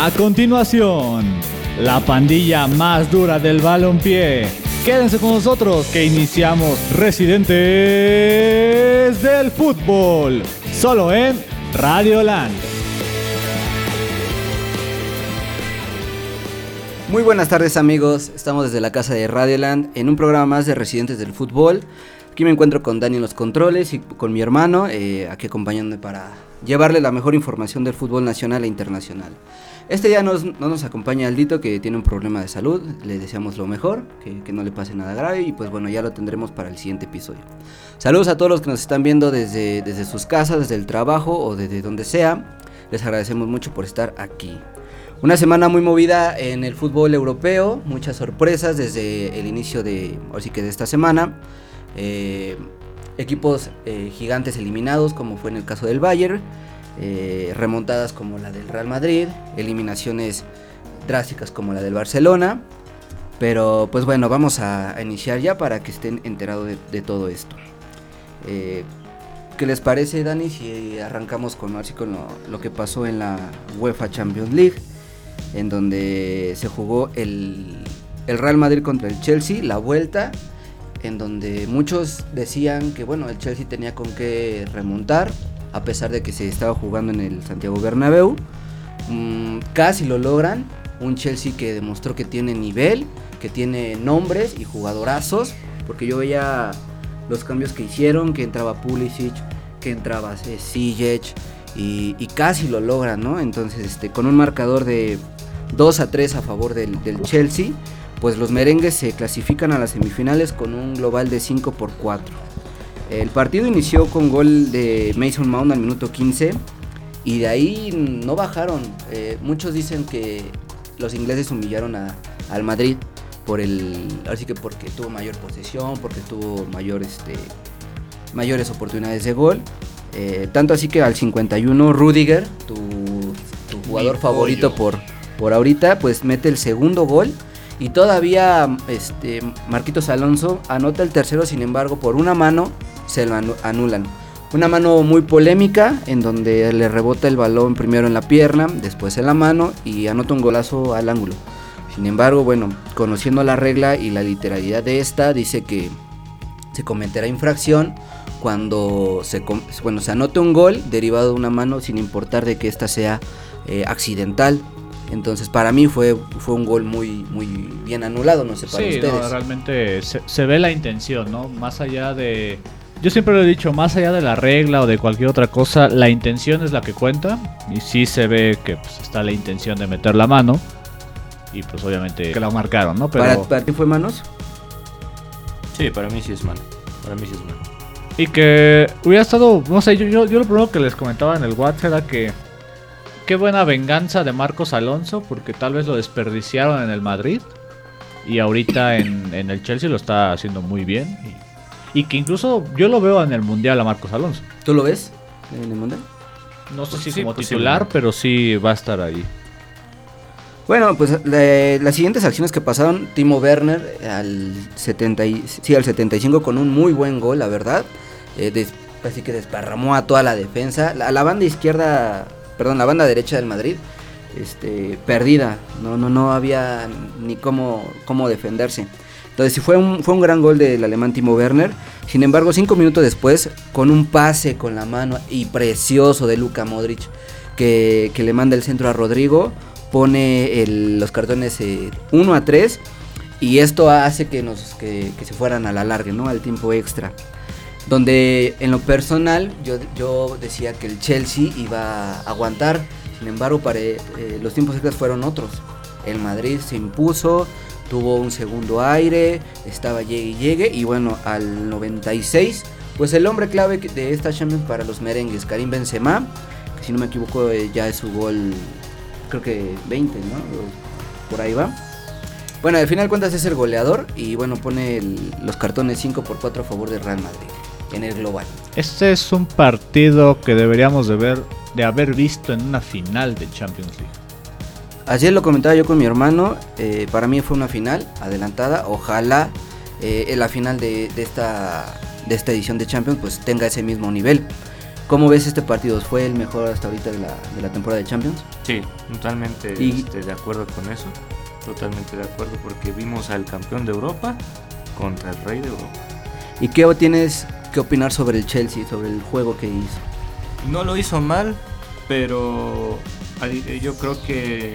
A continuación, la pandilla más dura del balompié. Quédense con nosotros que iniciamos Residentes del Fútbol, solo en Radio Land. Muy buenas tardes amigos, estamos desde la casa de Radioland en un programa más de Residentes del Fútbol. Aquí me encuentro con Dani en los controles y con mi hermano, eh, aquí acompañándome para llevarle la mejor información del fútbol nacional e internacional. Este día nos, no nos acompaña Aldito que tiene un problema de salud, le deseamos lo mejor, que, que, no le pase nada grave y pues bueno, ya lo tendremos para el siguiente episodio. Saludos a todos los que nos están viendo desde, desde sus casas, desde el trabajo o desde donde sea. Les agradecemos mucho por estar aquí. Una semana muy movida en el fútbol europeo, muchas sorpresas desde el inicio de, así que de esta semana. Eh, equipos eh, gigantes eliminados, como fue en el caso del Bayern, eh, remontadas como la del Real Madrid, eliminaciones drásticas como la del Barcelona. Pero pues bueno, vamos a, iniciar ya para que estén enterados de, de todo esto. Eh, ¿Qué les parece, Dani, si arrancamos con, así con lo, lo, que pasó en la UEFA Champions League? En donde se jugó el, el Real Madrid contra el Chelsea, la vuelta en donde muchos decían que bueno, el Chelsea tenía con qué remontar, a pesar de que se estaba jugando en el Santiago Bernabéu. Mm, casi lo logran, un Chelsea que demostró que tiene nivel, que tiene nombres y jugadorazos, porque yo veía los cambios que hicieron, que entraba Pulisic, que entraba Ziyech y, y, casi lo logran, ¿no? Entonces, este, con un marcador de 2 a 3 a favor del, del Chelsea, pues los merengues se clasifican a las semifinales con un global de 5 por 4. El partido inició con gol de Mason Mount al minuto 15 y de ahí no bajaron. Eh, muchos dicen que los ingleses humillaron a, al Madrid por el, así que porque tuvo mayor posesión, porque tuvo mayor, este, mayores oportunidades de gol. Eh, tanto así que al 51 Rudiger, tu, tu jugador Mi favorito por, por ahorita, pues mete el segundo gol y todavía este, Marquitos Alonso anota el tercero, sin embargo, por una mano se lo anulan. Una mano muy polémica en donde le rebota el balón primero en la pierna, después en la mano y anota un golazo al ángulo. Sin embargo, bueno, conociendo la regla y la literalidad de esta, dice que se cometerá infracción cuando se, bueno, se anote un gol derivado de una mano sin importar de que ésta sea eh, accidental entonces para mí fue, fue un gol muy, muy bien anulado, no sé para sí, ustedes. No, realmente se, se, ve la intención, ¿no? Más allá de... Yo siempre lo he dicho, más allá de la regla o de cualquier otra cosa, la intención es la que cuenta. Y sí se ve que pues, está la intención de meter la mano. Y pues obviamente que la marcaron, ¿no? Pero... ¿Para, ¿Para, ti fue manos? Sí, para mí sí es mano. Para mí sí es mano. Y que hubiera estado, no sé, yo, yo, yo lo primero que les comentaba en el WhatsApp era que qué buena venganza de Marcos Alonso, porque tal vez lo desperdiciaron en el Madrid. Y ahorita en, en el Chelsea lo está haciendo muy bien. Y, y, que incluso yo lo veo en el Mundial a Marcos Alonso. ¿Tú lo ves en el Mundial? No sé si sí, como titular, pero sí va a estar ahí. Bueno, pues la, las siguientes acciones que pasaron, Timo Werner al, 70 y, sí, al 75 con un muy buen gol, la verdad. Eh, des, así que desparramó a toda la defensa. La, la banda izquierda perdón, la banda derecha del Madrid, este, perdida, no, no, no había ni cómo, cómo defenderse. Entonces fue un, fue un gran gol del alemán Timo Werner. Sin embargo, cinco minutos después, con un pase con la mano y precioso de Luka Modric, que, que le manda el centro a Rodrigo, pone los cartones 1 eh, a 3 y esto hace que, nos, que, que se fueran a la larga, ¿no? al tiempo extra donde en lo personal yo, yo decía que el Chelsea iba a aguantar, sin embargo para, eh, los tiempos extras fueron otros. El Madrid se impuso, tuvo un segundo aire, estaba llegue y llegue y bueno, al 96, pues el hombre clave de esta Champions para los merengues, Karim Benzema, que si no me equivoco eh, ya es su gol, creo que 20, ¿no? Por ahí va. Bueno, al final cuentas es el goleador y bueno, pone los cartones 5 por 4 a favor del Real Madrid en el global. Este es un partido que deberíamos de ver de haber visto en una final de Champions League. Ayer lo comentaba yo con mi hermano, eh, para mí fue una final adelantada, ojalá eh, en la final de, de, esta, de esta edición de Champions pues tenga ese mismo nivel. ¿Cómo ves este partido? ¿Fue el mejor hasta ahorita de la, de la temporada de Champions? Sí, totalmente Y- este, de acuerdo con eso. Totalmente de acuerdo porque vimos al campeón de Europa contra el rey de Europa. ¿Y qué tienes que opinar sobre el Chelsea, sobre el juego que hizo? No lo hizo mal, pero yo creo que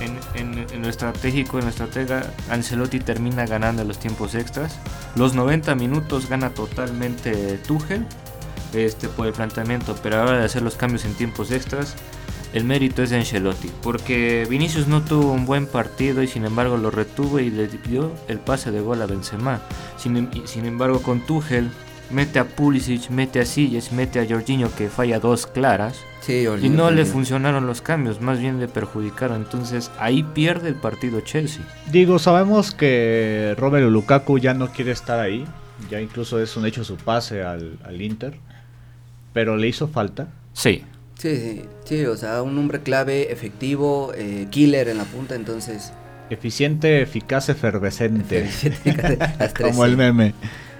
en, en- en lo estratégico, en lo estratega, Ancelotti termina ganando los tiempos extras. Los 90 minutos gana totalmente Tuchel este, por el planteamiento, pero a la hora de hacer los cambios en tiempos extras, el mérito es de Ancelotti, porque Vinicius no tuvo un buen partido y sin embargo lo retuvo y le dio el pase de gol a Benzema. Sin, em- sin embargo con Tuchel mete a Pulisic, mete a Silles, mete a Jorginho que falla dos claras Sí, y Jorginho, no le funcionaron los cambios, más bien le perjudicaron. Entonces ahí pierde el partido Chelsea. Digo, sabemos que Romelu Lukaku ya no quiere estar ahí. Ya incluso es un hecho su pase al, al Inter. Pero le hizo falta. Sí, Sí, sí, sí, o sea, un hombre clave, efectivo, eh, killer en la punta, entonces... Eficiente, eficaz, efervescente. Como el sí. meme.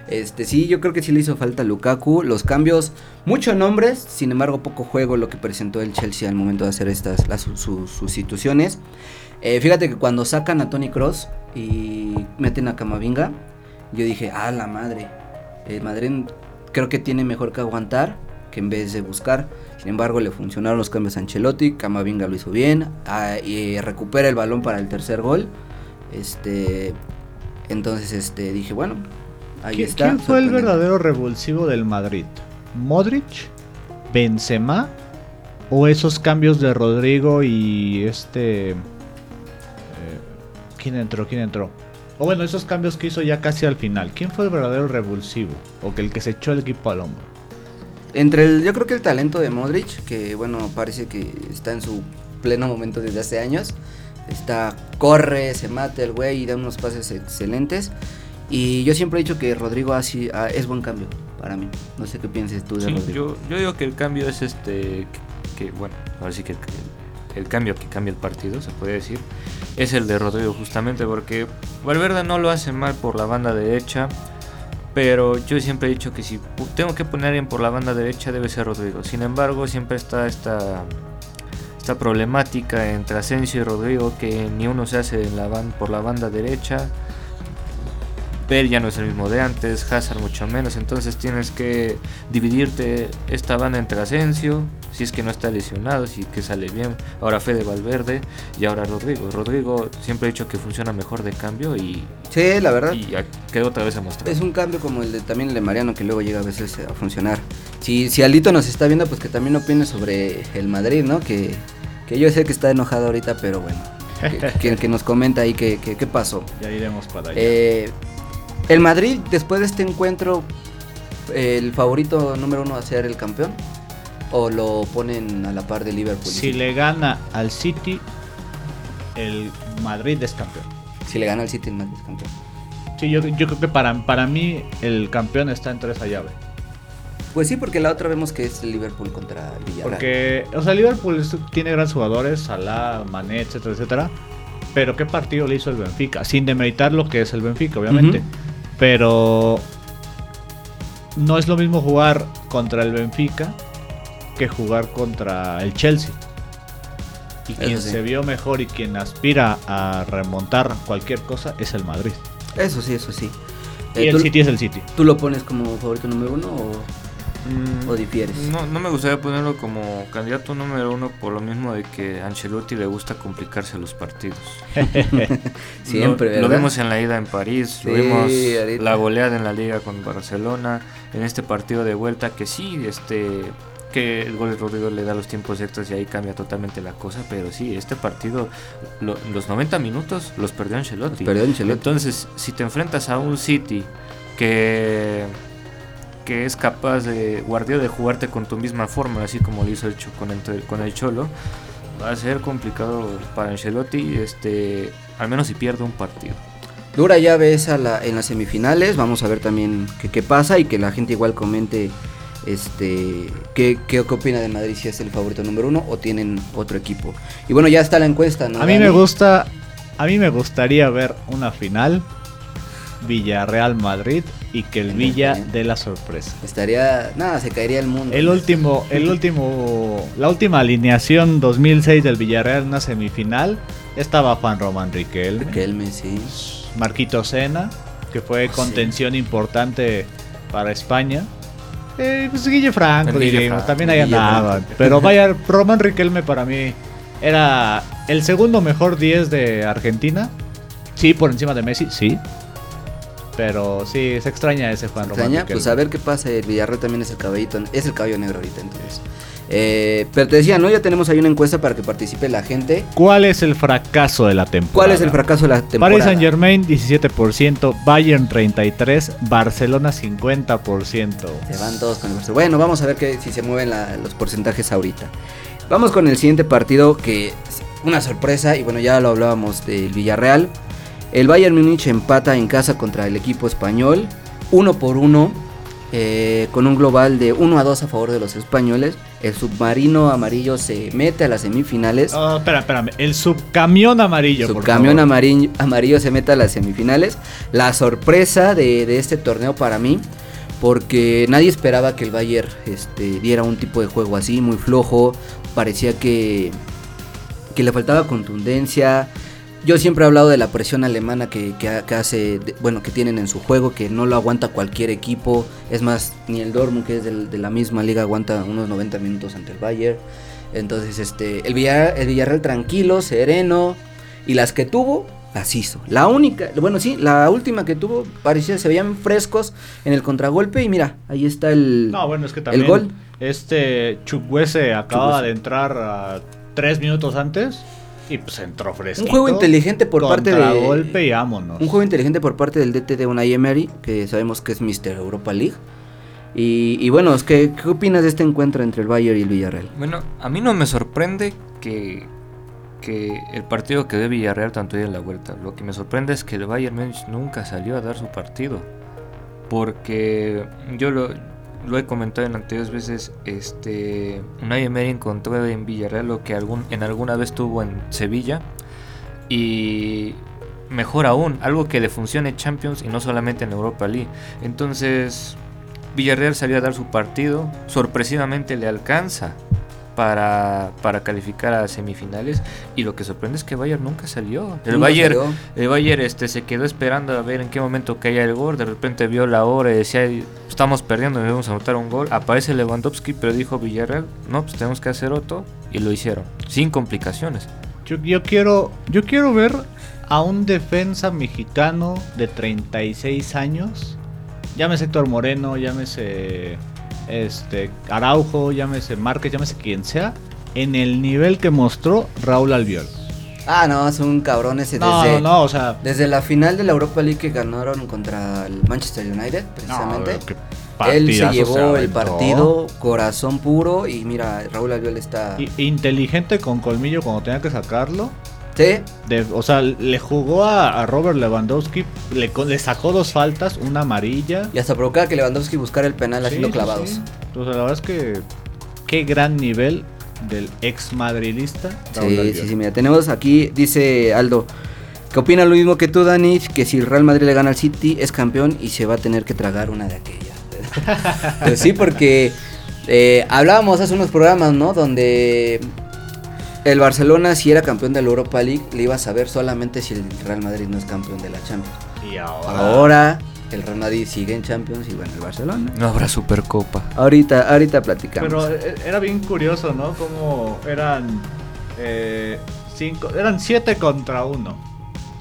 Este, sí, yo creo que sí le hizo falta a Lukaku. Los cambios, muchos nombres, sin embargo, poco juego lo que presentó el Chelsea al momento de hacer estas las su- su- sustituciones. Eh, fíjate que cuando sacan a Tony Cross y meten a Camavinga, yo dije, ah, la madre. El Madrid creo que tiene mejor que aguantar que en vez de buscar. Sin embargo, le funcionaron los cambios a Ancelotti. Camavinga lo hizo bien. ah, y recupera el balón para el tercer gol. Este, entonces, este, dije, bueno, ahí ¿Qui- está. ¿Quién fue el verdadero revulsivo del Madrid? ¿Modric? ¿Benzema? ¿O esos cambios de Rodrigo y este... eh, ¿Quién entró? ¿Quién entró? O bueno, esos cambios que hizo ya casi al final. ¿Quién fue el verdadero revulsivo? ¿O que el que se echó el equipo al hombro? Entre el, yo creo que el talento de Modric, que bueno, parece que está en su pleno momento desde hace años. Está, corre, se mata el güey y da unos pases excelentes. Y yo siempre he dicho que Rodrigo así, ah, es buen cambio para mí. No sé qué pienses tú de Sí, Rodrigo. yo, yo digo que el cambio es este, que, que, bueno, ahora sí que el, el cambio que cambia el partido, se puede decir, es el de Rodrigo justamente porque Valverde no lo hace mal por la banda derecha, pero yo siempre he dicho que si tengo que poner a alguien por la banda derecha debe ser Rodrigo. Sin embargo, siempre está esta, esta problemática entre Asensio y Rodrigo que ni uno se hace en la ban- por la banda derecha. Bell ya no es el mismo de antes, Hazard mucho menos, entonces tienes que dividirte esta banda entre Asensio, si es que no está lesionado, si que sale bien, ahora Fede Valverde y ahora Rodrigo. Rodrigo siempre he dicho que funciona mejor de cambio y, Sí, la verdad. y ya quedó otra vez a mostrar. Es un cambio como el de también el de Mariano que luego llega a veces a funcionar. Si, si Alito nos está viendo, pues que también opine sobre el Madrid, ¿no? Que, que yo sé que está enojado ahorita, pero bueno. Que, que- que nos comenta ahí qué que, qué pasó. Ya iremos para allá. Eh, el Madrid, después de este encuentro, el favorito número uno a ser el campeón. ¿O lo ponen a la par de Liverpool? si le gana al City, el Madrid es campeón. Si le gana al City, el Madrid es campeón. Sí, yo, yo creo que para, para mí el campeón está entre esa llave. Pues sí, porque la otra vemos que es el Liverpool contra el Villarreal. Porque, o sea, Liverpool tiene grandes jugadores, Salah, Mané, etcétera, etcétera. Pero qué partido le hizo el Benfica, sin demeritar lo que es el Benfica, obviamente. Ujú. Pero no es lo mismo jugar contra el Benfica que jugar contra el Chelsea. Y Eso quien sí. se vio mejor y quien aspira a remontar cualquier cosa es el Madrid. Eso sí, eso sí. Y Eh, el ¿tú, City es el City. tú lo pones como favorito número uno o, Mm, o difieres? No, no me gustaría ponerlo como candidato número uno por lo mismo de que a Ancelotti le gusta complicarse los partidos. Siempre, lo, ¿verdad? lo vimos en la ida en París, lo vimos ahorita. la goleada en la liga con Barcelona, en este partido de vuelta que sí, este que el gol de Rodrigo le da los tiempos extras y ahí cambia totalmente la cosa, pero sí, este partido, lo- los 90 minutos los perdió Ancelotti. Perdió Ancelotti. Entonces, si te enfrentas a un City que que es capaz de Guardiola de jugarte con tu misma forma, así como lo hizo el Cho- con el, con el Cholo, va a ser complicado para Ancelotti, este, al menos si pierde un partido. Dura llave esa la, en las semifinales. Vamos a ver también qué, pasa y que la gente igual comente este qué, qué, qué opina de Madrid si es el favorito número uno o tienen otro equipo. Y bueno, ya está la encuesta, ¿no? A mí Dani? me gusta, a mí me gustaría ver una final Villarreal Madrid y que el Villa dé la sorpresa. Estaría, nada, se caería el mundo. El último, el último, la última alineación 2006 del Villarreal en una semifinal estaba Juan Román Riquelme, Riquelme, sí. Marquito Sena, que fue Oh, contención importante para España. Eh, pues Guille Franco, diríamos, también ahí andaban. Pero vaya, Román Riquelme para mí era el segundo mejor 10 de Argentina. Sí, por encima de Messi, sí. Pero sí, se extraña ese Juan Román Extraña, pues a ver qué pasa. El Villarreal también es el caballito, es el caballo negro ahorita, entonces. Eh, pero te decía, ¿no? Ya tenemos ahí una encuesta para que participe la gente. ¿Cuál es el fracaso de la temporada? ¿Cuál es el fracaso de la temporada? Paris Saint Germain 17%, Bayern 33%, Barcelona 50%. Se van todos con el Barcelona. Bueno, vamos a ver que, si se mueven la- los porcentajes ahorita. Vamos con el siguiente partido que es una sorpresa y bueno, ya lo hablábamos del Villarreal. El Bayern Múnich empata en casa contra el equipo español, uno por uno, eh, con un global de 1 a 2 a favor de los españoles. El submarino amarillo se mete a las semifinales. Oh, espera, espérame. El subcamión amarillo, por Subcamión favor. amarillo, amarillo se mete a las semifinales. La sorpresa de, de este torneo para mí, porque nadie esperaba que el Bayern este, diera un tipo de juego así, muy flojo. Parecía que, que le faltaba contundencia. Yo siempre he hablado de la presión alemana que, que ha- que hace, bueno, que tienen en su juego, que no lo aguanta cualquier equipo. Es más, ni el Dortmund, que es del- de la misma liga, aguanta unos 90 minutos ante el Bayern. Entonces, este, el Villarreal, el Villarreal tranquilo, sereno. Y las que tuvo, las hizo. La única, bueno, sí, la última que tuvo, parecía, se veían frescos en el contragolpe. Y mira, ahí está el, No, bueno, es que también. el gol. Este Chukwese acababa Chukwueze. de entrar tres minutos antes y pues entró fresco. Un juego inteligente por parte de. golpe y vámonos. Un juego inteligente por parte del DT de Unai Emery, que sabemos que es Mr. Europa League. Y, y bueno, es que, ¿qué opinas de este encuentro entre el Bayern y el Villarreal? Bueno, a mí no me sorprende que, que el partido que dé Villarreal tanto en la vuelta. Lo que me sorprende es que el Bayern Múnich nunca salió a dar su partido. Porque yo lo, lo he comentado en anteriores veces, este Unai Emery encontró en Villarreal lo que en alguna vez tuvo en Sevilla. Y mejor aún, algo que le funcione Champions y no solamente en Europa League. Entonces, Villarreal salió a dar su partido, sorpresivamente le alcanza para, para calificar a semifinales y lo que sorprende es que Bayern nunca salió. El Nunca Bayern, salió. el Bayern este, se quedó esperando a ver en qué momento caía el gol, de repente vio la hora y decía, estamos perdiendo, debemos anotar un gol. Aparece Lewandowski, pero dijo Villarreal, no, pues tenemos que hacer otro y lo hicieron, sin complicaciones. Yo, yo quiero, yo quiero ver a un defensa mexicano de 36 años. Llámese Héctor Moreno, llámese este Araujo, llámese Márquez, llámese quien sea, en el nivel que mostró Raúl Albiol. Ah, no, es un cabrón ese No, desde, no, no, o sea, desde la final de la Europa League que ganaron contra el Manchester United, precisamente. no, Él se llevó el partido, corazón puro. Y mira, Raúl Albiol está. Inteligente con colmillo cuando tenía que sacarlo. Sí, De- o sea, le jugó a, a Robert Lewandowski, le, le sacó dos faltas, una amarilla. y hasta provocaba que Lewandowski buscara el penal Sí, haciendo clavados. sí. Entonces, la verdad es que qué gran nivel del ex madrilista. Raúl Sí, Albiol. sí, sí, mira, tenemos aquí, dice Aldo, que opina lo mismo que tú, Dani, que si el Real Madrid le gana al City es campeón y se va a tener que tragar una de aquellas. pues sí, porque eh, hablábamos hace unos programas, ¿no? Donde el Barcelona, si era campeón de la Europa League, le iba a saber solamente si el Real Madrid no es campeón de la Champions. Y ahora. Ahora el Real Madrid sigue en Champions y bueno, el Barcelona. No habrá Supercopa. Ahorita, ahorita platicamos. Pero eh, era bien curioso, ¿no? Como eran. eh, cinco, eran siete contra uno.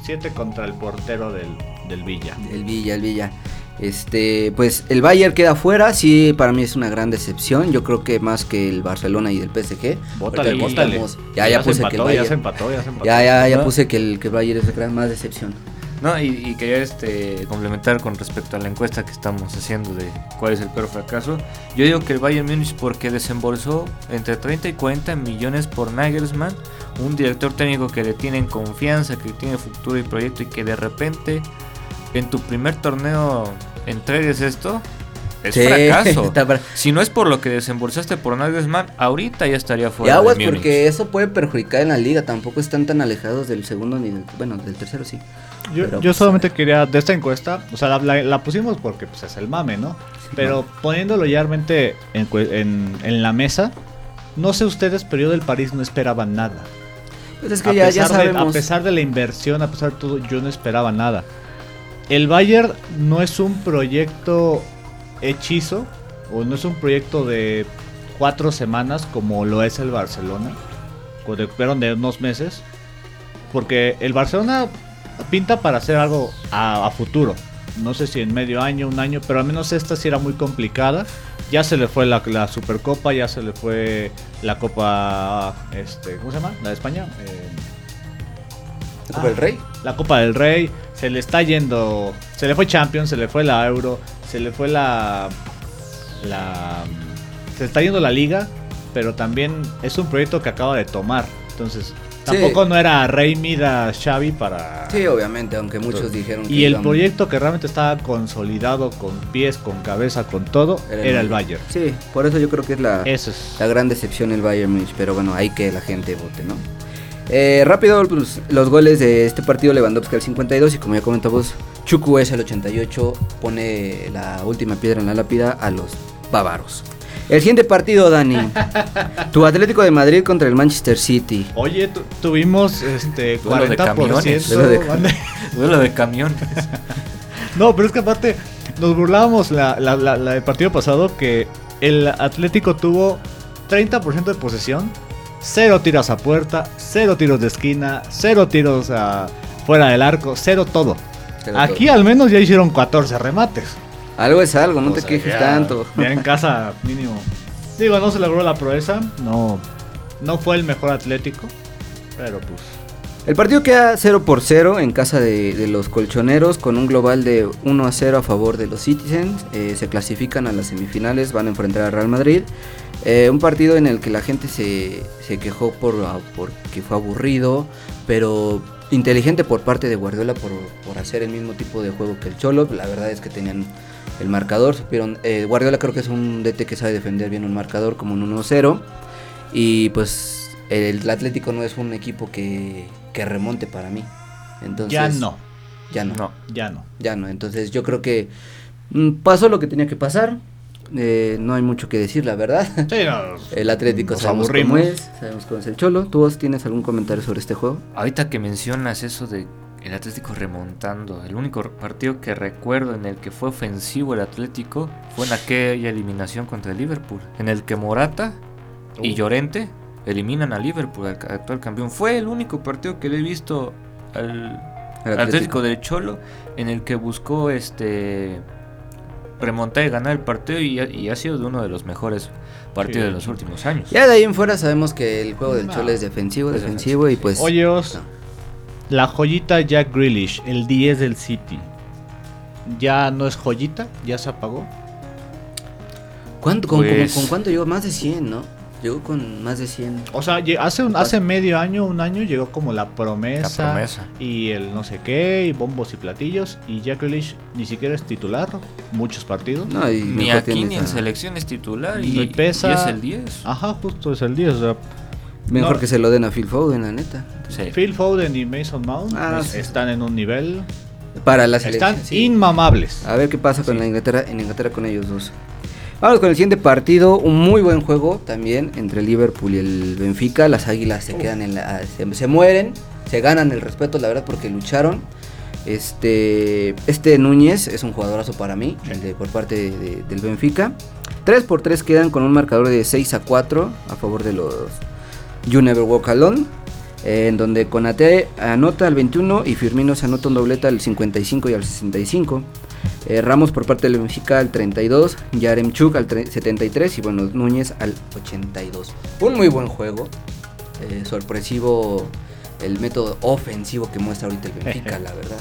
Siete contra el portero del, del Villa. El Villa, el Villa. Este, pues el Bayern queda fuera, sí, para mí es una gran decepción. Yo creo que más que el Barcelona y el PSG. Bótale, bótale. estamos- Ya, ya, se puse que el empató, ya se empató, ya se empató. Ya, ya, ya ¿No? puse que el, que el Bayern es la gran más decepción. No, y, y quería este, complementar con respecto a la encuesta que estamos haciendo de cuál es el peor fracaso. Yo digo que el Bayern Múnich porque desembolsó entre 30 y 40 millones por Nagelsmann, un director técnico que le tienen confianza, que tiene futuro y proyecto y que de repente en tu primer torneo entregues esto, es Sí, fracaso. Si no es por lo que desembolsaste por Nagelsmann, ahorita ya estaría Y fuera. aguas de Múnich. porque eso puede perjudicar en la liga. Tampoco están tan alejados del segundo ni del. Bueno, del tercero sí. Yo, Pero, yo pues, solamente quería, de esta encuesta, o sea, la, la- la pusimos porque pues, es el mame, ¿no? Pero poniéndolo ya realmente en, cue- en- en la mesa, no sé ustedes, pero yo del París no esperaba nada. Pues es que a, ya, ya pesar de, a sabemos. pesar de la inversión, a pesar de todo, yo no esperaba nada. El Bayern no es un proyecto hechizo, o no es un proyecto de cuatro semanas como lo es el Barcelona, o de, perdón, de unos meses, porque el Barcelona pinta para hacer algo a, a futuro. No sé si en medio año, un año, pero al menos esta sí era muy complicada. Ya se le fue la, la Supercopa, ya se le fue la Copa, este, ¿cómo se llama? La de España. Eh, ¿La Copa del Rey? la Copa del Rey, se le está yendo, se le fue Champions, se le fue la Euro, se le fue la, la, se está yendo la Liga, pero también es un proyecto que acaba de tomar, entonces tampoco no era Rey Mida Xavi para... Sí, obviamente, aunque muchos dijeron que. y el proyecto que realmente estaba consolidado con pies, con cabeza, con todo, era, el Bayern. Sí, por eso yo creo que es la, Eso es. la gran decepción el Bayern Munich. Pero bueno, hay que la gente vote, ¿no? Eh, rápido, pues, los goles de este partido: Lewandowski al 52. Y como ya comentamos, Chuku es al 88. Pone la última piedra en la lápida a los bávaros. El siguiente partido, Dani. tu Atlético de Madrid contra el Manchester City. Oye, tu- tuvimos este Duelo de 40% camiones. Duelo de- mande- Duelo de camiones. No, pero es que aparte nos burlábamos la, la, la- la del partido pasado que el Atlético tuvo 30% de posesión, cero tiros a puerta, cero tiros de esquina, cero tiros a fuera del arco, cero todo. Cero Aquí todo. al menos ya hicieron 14 remates. Algo es algo, no O te sea, quejes ya- tanto. Ya en casa mínimo. Digo, no se logró la proeza, no no fue el mejor Atlético, pero pues El partido queda 0 por 0 en casa de, los colchoneros con un global de 1 a 0 a favor de los Citizens. Eh, se clasifican a las semifinales, van a enfrentar al Real Madrid. Eh, un partido en el que la gente se, se quejó por, porque fue aburrido, pero inteligente por parte de Guardiola por, por hacer el mismo tipo de juego que el Cholo. La verdad es que tenían el marcador, supieron... eh, Guardiola creo que es un DT que sabe defender bien un marcador como un 1-0. Y pues el Atlético no es un equipo que, que remonte para mí. Entonces, ya no, Ya no. No. ya no. Ya no. Entonces yo creo que mm, pasó lo que tenía que pasar. Eh, no hay mucho que decir, la verdad. Sí, no. El Atlético Nos sabemos cómo es, sabemos cómo es el Cholo. ¿Tú vos tienes algún comentario sobre este juego? Ahorita que mencionas eso de el Atlético remontando, el único partido que recuerdo en el que fue ofensivo el Atlético fue en aquella eliminación contra el Liverpool, en el que Morata y Uh. Llorente eliminan a Liverpool, al actual campeón. Fue el único partido que le he visto al Atlético. Atlético. del Cholo en el que buscó este remontar y ganar el partido y, ha- y ha sido de uno de los mejores partidos Sí. de los últimos años. Ya de ahí en fuera sabemos que el juego del No. Cholo es defensivo, defensivo y pues... Oye, Os, no. la joyita Jack Grealish, el 10 del City. ¿Ya no es joyita? ¿Ya se apagó? ¿Cuánto, con, Pues- con cuánto llegó? Más de 100, ¿no? Llegó con más de 100. O sea, hace, un, hace medio año, un año, llegó como la promesa, La promesa. y el no sé qué, y bombos y platillos. Y Jack Grealish ni siquiera es titular, muchos partidos. No, y Ni aquí ni en a- selección es titular Y y, pesa- y es el 10. Ajá, justo es el 10. O sea, Mejor no- que se lo den a Phil Foden, la neta. Sí. Phil Foden y Mason Mount Ah, es- sí. están en un nivel. Para la selección. Están sí. inmamables. A ver qué pasa con Sí. la Inglaterra, en Inglaterra con ellos dos. Vamos con el siguiente partido, un muy buen juego también entre el Liverpool y el Benfica. Las Águilas se quedan en la, se, se mueren, se ganan el respeto, la verdad, porque lucharon. Este, este Núñez es un jugadorazo para mí, el de, por parte de- de- del Benfica. 3 por 3 quedan con un marcador de 6 a 4 a favor de los You Never Walk Alone. eh, en donde Conate anota al 21 y Firmino se anota un doblete al 55 y al 65. Eh, Ramos por parte del Benfica al 32, Yaremchuk al tre- 73 y bueno, Núñez al 82. Un muy buen juego, eh, sorpresivo el método ofensivo que muestra ahorita el Benfica, la verdad.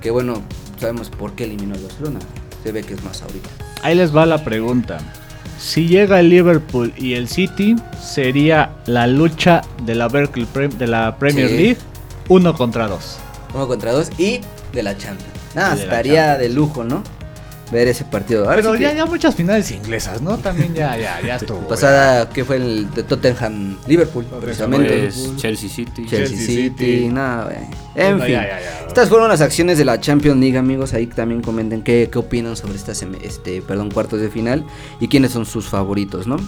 Que bueno, sabemos por qué eliminó al Barcelona, se ve que es más ahorita. Ahí les va la pregunta. Si llega el Liverpool y el City, sería la lucha de la, Berkeley Prem- de la Premier Sí. League uno contra dos. Uno contra dos y de la Champions. Nada, estaría de lujo, ¿no? ver ese partido. Ahora Pero sí que- ya, ya muchas finales inglesas, ¿no? También ya, ya, ya estuvo. pasada, que fue el de Tottenham Liverpool, precisamente. Pues, Chelsea City. Chelsea, Chelsea City, City. nada, güey. En Ya, fin. ya, ya, ya. Estas fueron las acciones de la Champions League, amigos. Ahí también comenten qué, qué opinan sobre estas este, perdón, cuartos de final y quiénes son sus favoritos, ¿no?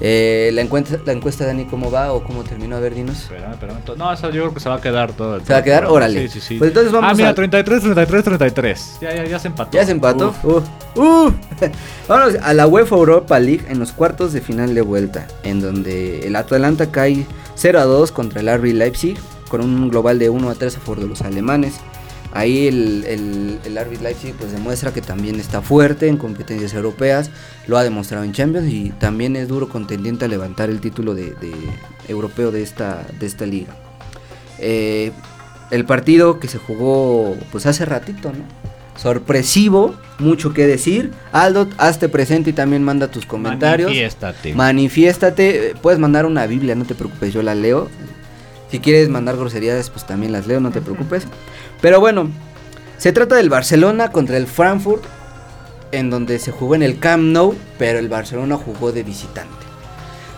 Eh, la, encuesta, la encuesta, Dani, ¿cómo va o cómo terminó? A ver, dinos. Espérame, espérame. No, yo creo que se va a quedar todo. el ¿Se va a quedar? Órale. Sí, sí, sí. Pues entonces vamos ah, mira, a- 33, 33, 33. Ya, ya, ya se empató. ¿Ya se empató? Uf. Uh, uh. Vámonos a la UEFA Europa League en los cuartos de final de vuelta, en donde el Atalanta cae 0 a 2 contra el RB Leipzig, con un global de 1 a 3 a favor de los alemanes. Ahí el, el, el RB Leipzig pues demuestra que también está fuerte en competencias europeas, lo ha demostrado en Champions y también es duro contendiente a levantar el título de, de europeo de esta, de esta liga. Eh, el partido que se jugó pues hace ratito, ¿no? Sorpresivo, mucho que decir. Aldo, hazte presente y también manda tus comentarios. Manifiéstate. Manifiéstate, puedes mandar una Biblia, no te preocupes, yo la leo. Si quieres mandar groserías, pues también las leo, no te preocupes. Pero bueno, se trata del Barcelona contra el Frankfurt, en donde se jugó en el Camp Nou, pero el Barcelona jugó de visitante.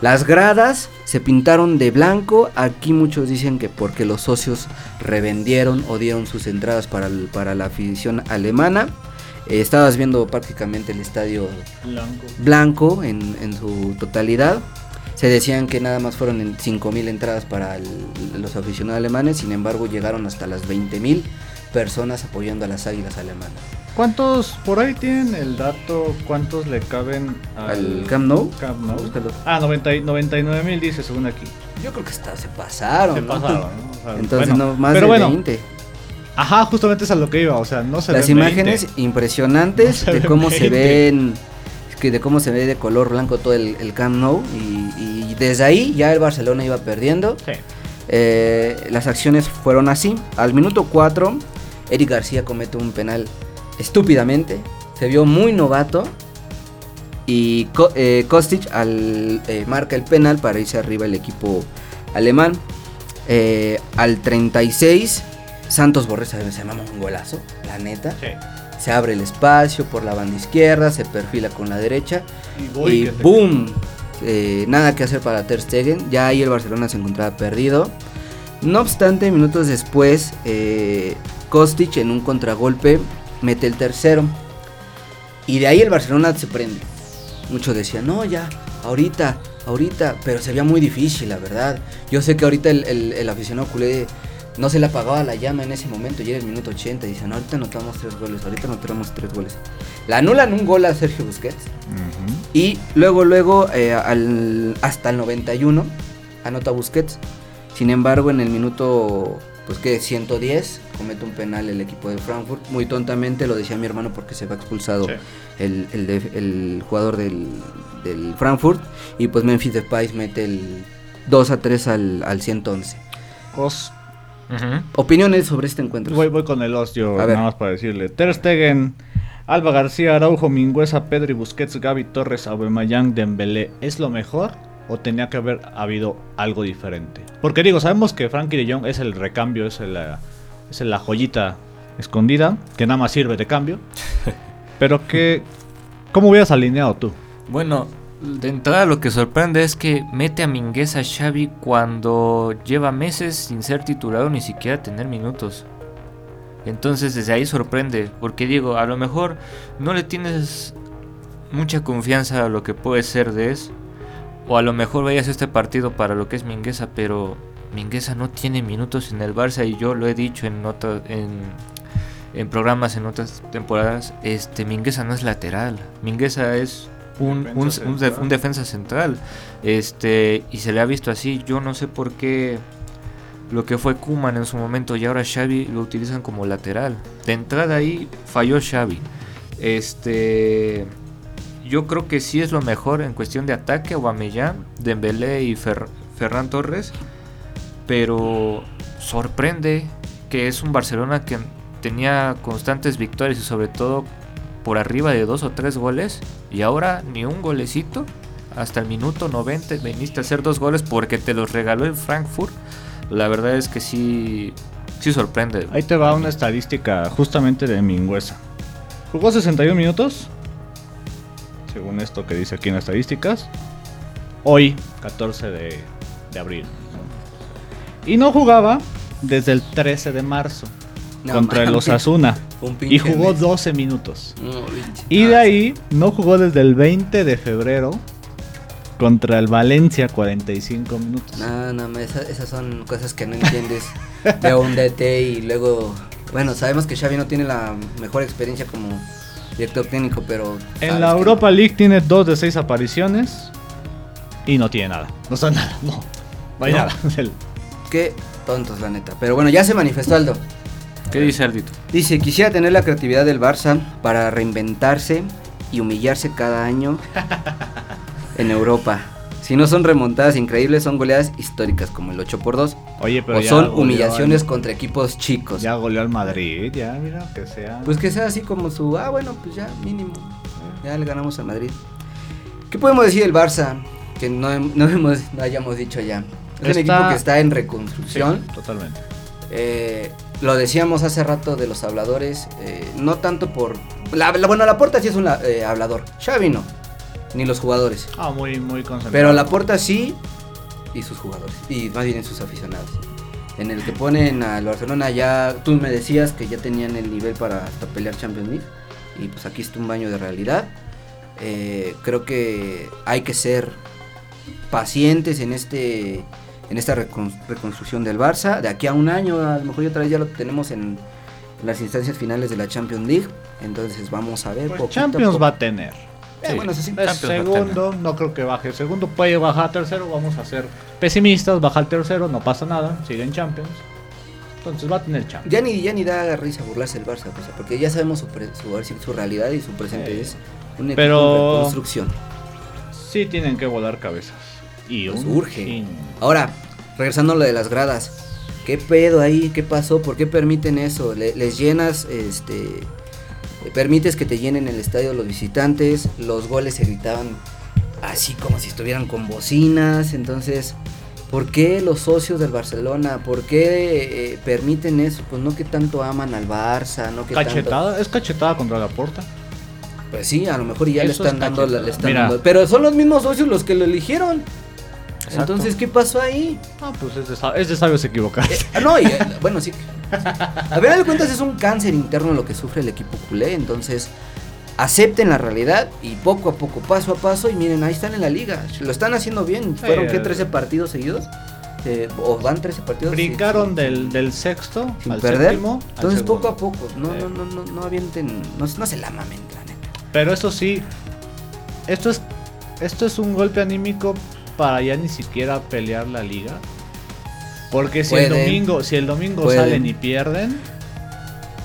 Las gradas se pintaron de blanco, aquí muchos dicen que porque los socios revendieron o dieron sus entradas para, el- para la afición alemana. Eh, estabas viendo prácticamente el estadio Blanco. blanco en, en su totalidad. Se decían que nada más fueron en 5.000 entradas para el- los aficionados alemanes, sin embargo llegaron hasta las 20.000 personas apoyando a las águilas alemanas. ¿Cuántos, por ahí tienen el dato, cuántos le caben al, ¿Al Camp Nou? Camp Nou? Ah, 90 y- 99 mil dice según aquí. Yo creo que hasta se pasaron. Se ¿no? pasaron, ¿no? O sea, Entonces bueno, no, más pero de bueno, 20. Ajá, justamente es a lo que iba, o sea, no se Las ven imágenes 20. impresionantes No de cómo se 20. ven que de cómo se ve de color blanco todo el, el Camp Nou y, y desde ahí ya el Barcelona iba perdiendo Sí. Eh, las acciones fueron así. Al minuto 4, Eric García comete un penal estúpidamente. Se vio muy novato. Y Ko- eh, Kostic al, eh, marca el penal para irse arriba el equipo alemán. Eh, al 36, Santos Borré se mama un golazo, la neta. Sí. Se abre el espacio por la banda izquierda, se perfila con la derecha Y, boom, eh, nada que hacer para Ter Stegen. Ya ahí el Barcelona se encontraba perdido. No obstante, minutos después, eh, Kostic en un contragolpe mete el tercero. Y de ahí el Barcelona se prende. Muchos decían, no, ya, ahorita, ahorita. Pero se veía muy difícil, la verdad. Yo sé que ahorita el, el- el aficionado culé no se le apagaba la llama en ese momento. Llega el minuto 80 y dicen, ahorita anotamos tres goles, ahorita anotamos tres goles. Le anulan un gol a Sergio Busquets. Y luego, luego, eh, al- hasta el 91, anota Busquets. Sin embargo, en el minuto, pues que 110, comete un penal el equipo de Frankfurt. Muy tontamente, lo decía mi hermano porque se va expulsado Sí. el, el jugador del, del Frankfurt. Y pues Memphis Depay mete el 2 a 3 al, al 111. Os- Opiniones sobre este encuentro. voy, voy con el os, yo A ver. nada más para decirle. Ter Stegen, Alba García, Araujo, Mingüesa, Pedri, Busquets, Gaby Torres, Aubameyang, Dembélé, ¿es lo mejor o tenía que haber habido algo diferente? Porque digo, sabemos que Frankie de Jong es el recambio, es, el, eh, es la joyita escondida que nada más sirve de cambio. Pero que, ¿cómo hubieras alineado tú? Bueno, de entrada lo que sorprende es que mete a Mingueza Xavi cuando lleva meses sin ser titular o ni siquiera tener minutos. Entonces desde ahí sorprende, porque digo, a lo mejor no le tienes mucha confianza a lo que puede ser de eso. O a lo mejor vayas a este partido para lo que es Mingueza, pero Mingueza no tiene minutos en el Barça y yo lo he dicho en otra- en, en programas en otras temporadas, este Mingueza no es lateral, Mingueza es un, Defensa un- un defensa central. Este, y se le ha visto así, yo no sé por qué lo que fue Kuman en su momento y ahora Xavi lo utilizan como lateral. De entrada ahí falló Xavi. Este, yo creo que sí es lo mejor en cuestión de ataque, Aubameyang, Dembélé y Fer- Ferran Torres, pero sorprende que es un Barcelona que tenía constantes victorias y sobre todo por arriba de dos o tres goles y ahora ni un golecito hasta el minuto 90 viniste a hacer dos goles porque te los regaló el Frankfurt. La verdad es que sí, sí sorprende. Ahí te va una estadística justamente de Mingüesa. Jugó 61 minutos. Según esto que dice aquí en las estadísticas. Hoy, 14 de, de abril. Y no jugaba desde el 13 de marzo. No contra el. Osasuna. Y jugó mes. 12 minutos. No. Y de Ah, ahí no jugó desde el 20 de febrero contra el Valencia 45 minutos. No, no, esa- esas son cosas que no entiendes de un DT y luego, bueno, sabemos que Xavi no tiene la mejor experiencia como director técnico, pero En la Europa League tiene 2 de 6 apariciones y no tiene nada. No está nada, no. No hay nada. Qué tontos, la neta. Pero bueno, ya se manifestó Aldo. ¿Qué dice Aldito? Dice, quisiera tener la creatividad del Barça para reinventarse y humillarse cada año en Europa. Si no son remontadas increíbles, son goleadas históricas como el 8 por 2 Oye, pero o ya son humillaciones al- contra equipos chicos. Ya goleó al Madrid, ya, mira, que sea. Pues que sea así como su, ah, bueno, pues ya, mínimo. Ya le ganamos al Madrid. ¿Qué podemos decir del Barça? Que no, no hemos, no hayamos dicho ya. Es un equipo que está en Sí, reconstrucción. totalmente. Eh, lo decíamos hace rato de los habladores. eh, no tanto por. La, la- bueno, sí es un eh, hablador. Xavi no. Ni los jugadores. Ah, muy, muy concentrado. Pero la porta sí. Y sus jugadores. Y más bien sus aficionados. En el que ponen al Barcelona ya. Tú me decías que ya tenían el nivel para hasta pelear Champions League. Y pues aquí está un baño de realidad. Eh, creo que hay que ser pacientes en este en esta recon- reconstrucción del Barça. De aquí a un año, a lo mejor ya otra vez ya lo tenemos en, las instancias finales de la Champions League. Entonces vamos a ver. Pues poquito Champions va a tener. Eh, Sí. bueno, sí. Es segundo, no creo que baje. Segundo puede bajar a tercero, vamos a ser pesimistas, baja al tercero, no pasa nada, sigue en Champions. Entonces va a tener Champions. Ya ni, ya ni da risa burlarse el Barça, sea, porque ya sabemos su, pre- su, realidad y su presente es un equipo Pero- en reconstrucción. Sí tienen que volar cabezas. Y Pues un urge. chin. Ahora, regresando a lo de las gradas, ¿qué pedo ahí? ¿Qué pasó? ¿Por qué permiten eso? Le- les llenas, este, permites que te llenen el estadio los visitantes, los goles se gritaban así como si estuvieran con bocinas, entonces, ¿por qué los socios del Barcelona? ¿Por qué eh, permiten eso? Pues no que tanto aman al Barça, no que tanto... Cachetada, es cachetada contra la puerta. Pues sí, a lo mejor y ya le están es dando, la- le están Mira. dando- Pero son los mismos socios los que lo eligieron. Exacto. Entonces, ¿qué pasó ahí? Ah, pues es de, es de sabios equivocarse. Ah, no, y, eh, bueno, sí. A ver, de cuentas es un cáncer interno lo que sufre el equipo culé. Entonces, acepten la realidad y poco a poco, paso a paso. Y miren, ahí están en la liga. Lo están haciendo bien. ¿Fueron eh. 13 partidos seguidos? Eh, ¿O van 13 partidos? Brincaron sí. del, del sexto Sin al perder. séptimo. Entonces, poco a poco. No, no, no, no, no avienten. No, no se la mamen, la neta. Pero eso sí, esto es, esto es un golpe anímico para ya ni siquiera pelear la liga. Porque si el Pueden, domingo, si el domingo pueden. salen y pierden,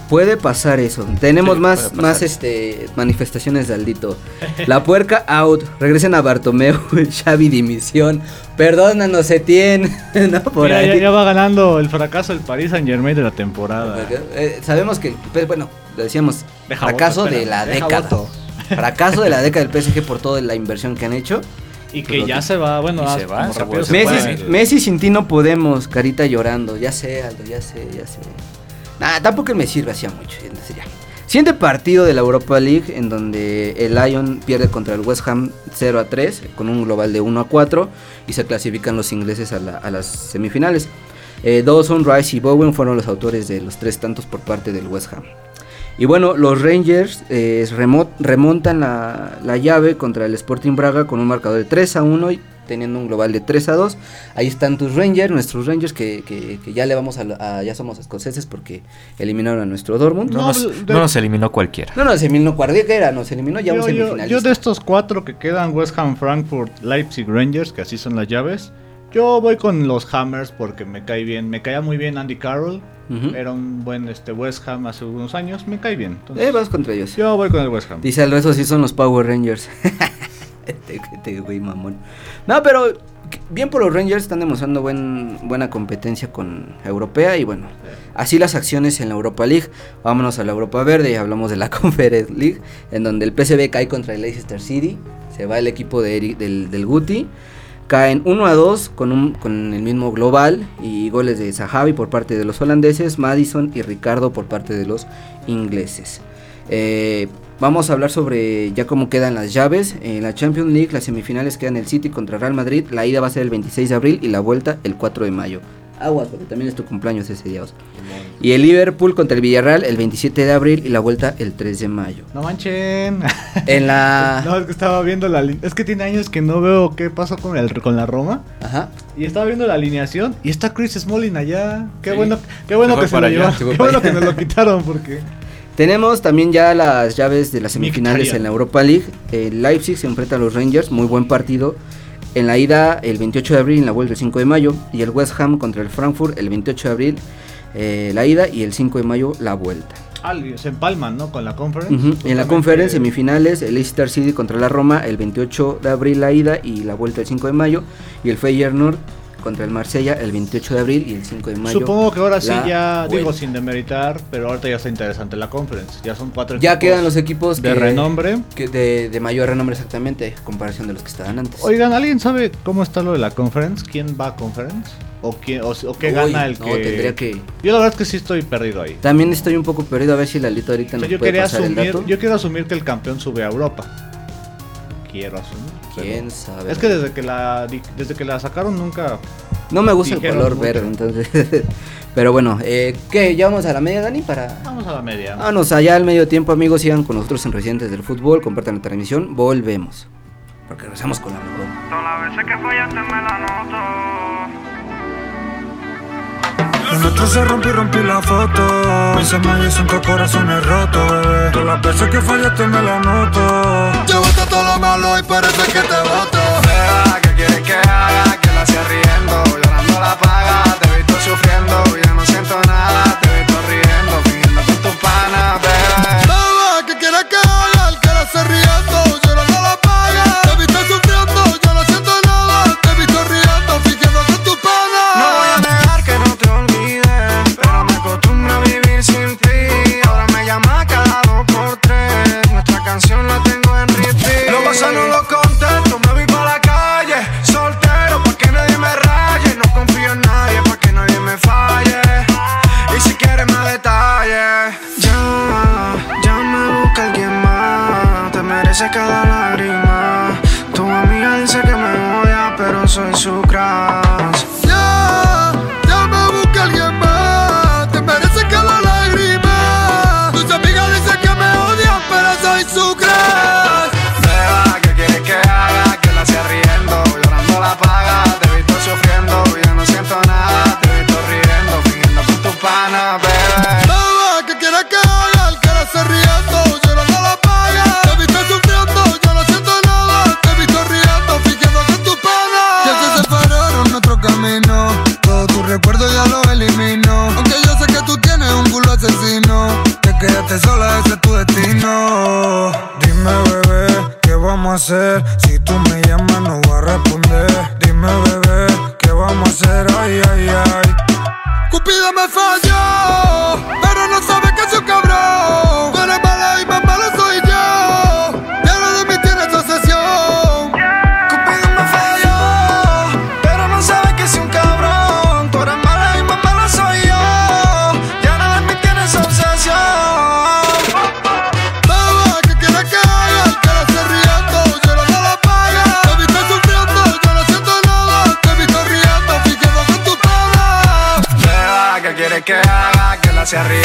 Puede pasar eso. Tenemos Sí, más, más este manifestaciones de Aldito. La puerca out. Regresen a Bartomeu. Xavi dimisión. Perdónanos, Etienne. no por mira, ahí. ya, ya va ganando el fracaso del Paris Saint Germain de la temporada. Eh, sabemos que, pues, bueno, lo decíamos, Deja fracaso voto, de la deja década. voto. Fracaso de la década del PSG por toda la inversión que han hecho. Y que ya se va, bueno, Y ah, se va, como se rápido vuelve- se Messi, puede. puede. Messi sin ti no podemos, carita llorando. Ya sé, Aldo, ya sé, ya sé. Nah, tampoco me sirve hacía mucho. entonces ya. Siguiente partido de la Europa League en donde el Lyon pierde contra el West Ham 0 a 3 con un global de 1 a 4 y se clasifican los ingleses a, la- a las semifinales. Eh, Dawson, Rice y Bowen fueron los autores de los tres tantos por parte del West Ham. Y bueno, los Rangers eh, remo- remontan la, la llave contra el Sporting Braga con un marcador de 3 a 1 y teniendo un global de 3 a 2. Ahí están tus Rangers, nuestros Rangers que, que- que ya le vamos a, la- a- ya somos escoceses porque eliminaron a nuestro Dortmund. No, No, nos, de- no nos eliminó cualquiera. No, no, se eliminó Cuardier, que era, nos eliminó ya un yo, yo- semifinalista. yo de estos cuatro que quedan, West Ham, Frankfurt, Leipzig, Rangers, que así son las llaves, yo voy con los Hammers porque me cae bien, me caía muy bien Andy Carroll, era un buen este West Ham hace unos años, me cae bien. Entonces, Eh, vas contra ellos. yo voy con el West Ham. Dice el resto sí son los Power Rangers. este, este güey mamón. No, pero bien por los Rangers están demostrando buen, buena competencia con Europea y bueno, así las acciones en la Europa League. Vámonos a la Europa Verde y hablamos de la Conference League, en donde el PSV cae contra el Leicester City. Se va el equipo de Eric- del, del Guti. Caen 1 a 2 con, un, con el mismo global y goles de Zahavi por parte de los holandeses, Madison y Ricardo por parte de los ingleses. Eh, vamos a hablar sobre ya cómo quedan las llaves. En la Champions League las semifinales quedan el City contra Real Madrid. La ida va a ser el 26 de abril y la vuelta el 4 de mayo. Aguas, porque también es tu cumpleaños ese día. Oscar. Y el Liverpool contra el Villarreal el 27 de abril y la vuelta el 3 de mayo. No manchen. En la... No, es que estaba viendo la Es que tiene años que no veo qué pasó con, el, con la Roma. Ajá. Y estaba viendo la alineación y está Chris Smalling allá. Qué Sí. bueno, qué bueno que se lo allá, Qué bueno que nos lo quitaron porque. Tenemos también ya las llaves de las semifinales en la Europa League. El Leipzig se enfrenta a los Rangers, muy buen partido. En la ida el 28 de abril en la vuelta el 5 de mayo. Y el West Ham contra el Frankfurt el 28 de abril eh, la ida y el 5 de mayo la vuelta. Ah, se empalman, ¿no? Con la conference. Ujú. En la conferencia semifinales el Leicester City contra la Roma el 28 de abril la ida y la vuelta el 5 de mayo. Y el Feyenoord contra el Marsella el 28 de abril y el 5 de mayo. Supongo que ahora sí la ya, digo sin demeritar, pero ahorita ya está interesante la conference. Ya son cuatro Ya equipos quedan los equipos de que- renombre. que de, de mayor renombre exactamente, comparación de los que estaban antes. Oigan, ¿alguien sabe cómo está lo de la conference? ¿Quién va a conference? ¿O, quién, o, o qué Uy, gana el no, que...? tendría que- Yo la verdad es que sí estoy perdido ahí. También estoy un poco perdido a ver si Lalito ahorita O sea, nos yo, puede quería pasar el asumir, dato. yo quiero asumir que el campeón sube a Europa. Quiero asumir. ¿Quién sabe? Es que desde que la desde que la sacaron nunca. No me gusta el color mucho. verde, entonces... Pero bueno, eh, ¿qué? ¿Ya vamos a la media, Dani? Para... Vamos a la media. Vámonos allá al medio tiempo, amigos. Sigan con nosotros en Residentes del Fútbol. Compartan la transmisión. Volvemos. Porque regresamos con la mejor. Todas las veces que fallaste me la noto. Lo nuestro se rompió y rompí la foto. Ese me cinco corazones rotos, bebé. Todas las veces que fallaste me la noto. Todo lo malo y parece que te voto. Beba, ¿qué quieres que haga? Que la hacía riendo, llorando la paga. Haga? Que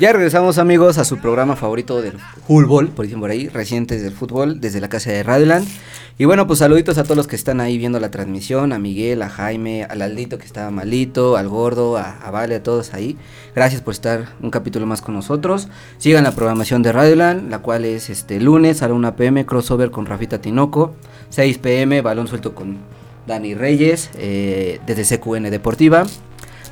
Ya regresamos amigos a su programa favorito del fútbol, por dicen por ahí, recientes del fútbol, desde la casa de Radioland. Y bueno, pues saluditos a todos los que están ahí viendo la transmisión, a Miguel, a Jaime, al Aldito que estaba malito, al Gordo, a, a Vale, a todos ahí. Gracias por estar un capítulo más con nosotros. Sigan la programación de Radioland, la cual es este lunes a la 1 pm, crossover con Rafita Tinoco, 6 pm, balón suelto con Dani Reyes, eh, desde CQN Deportiva.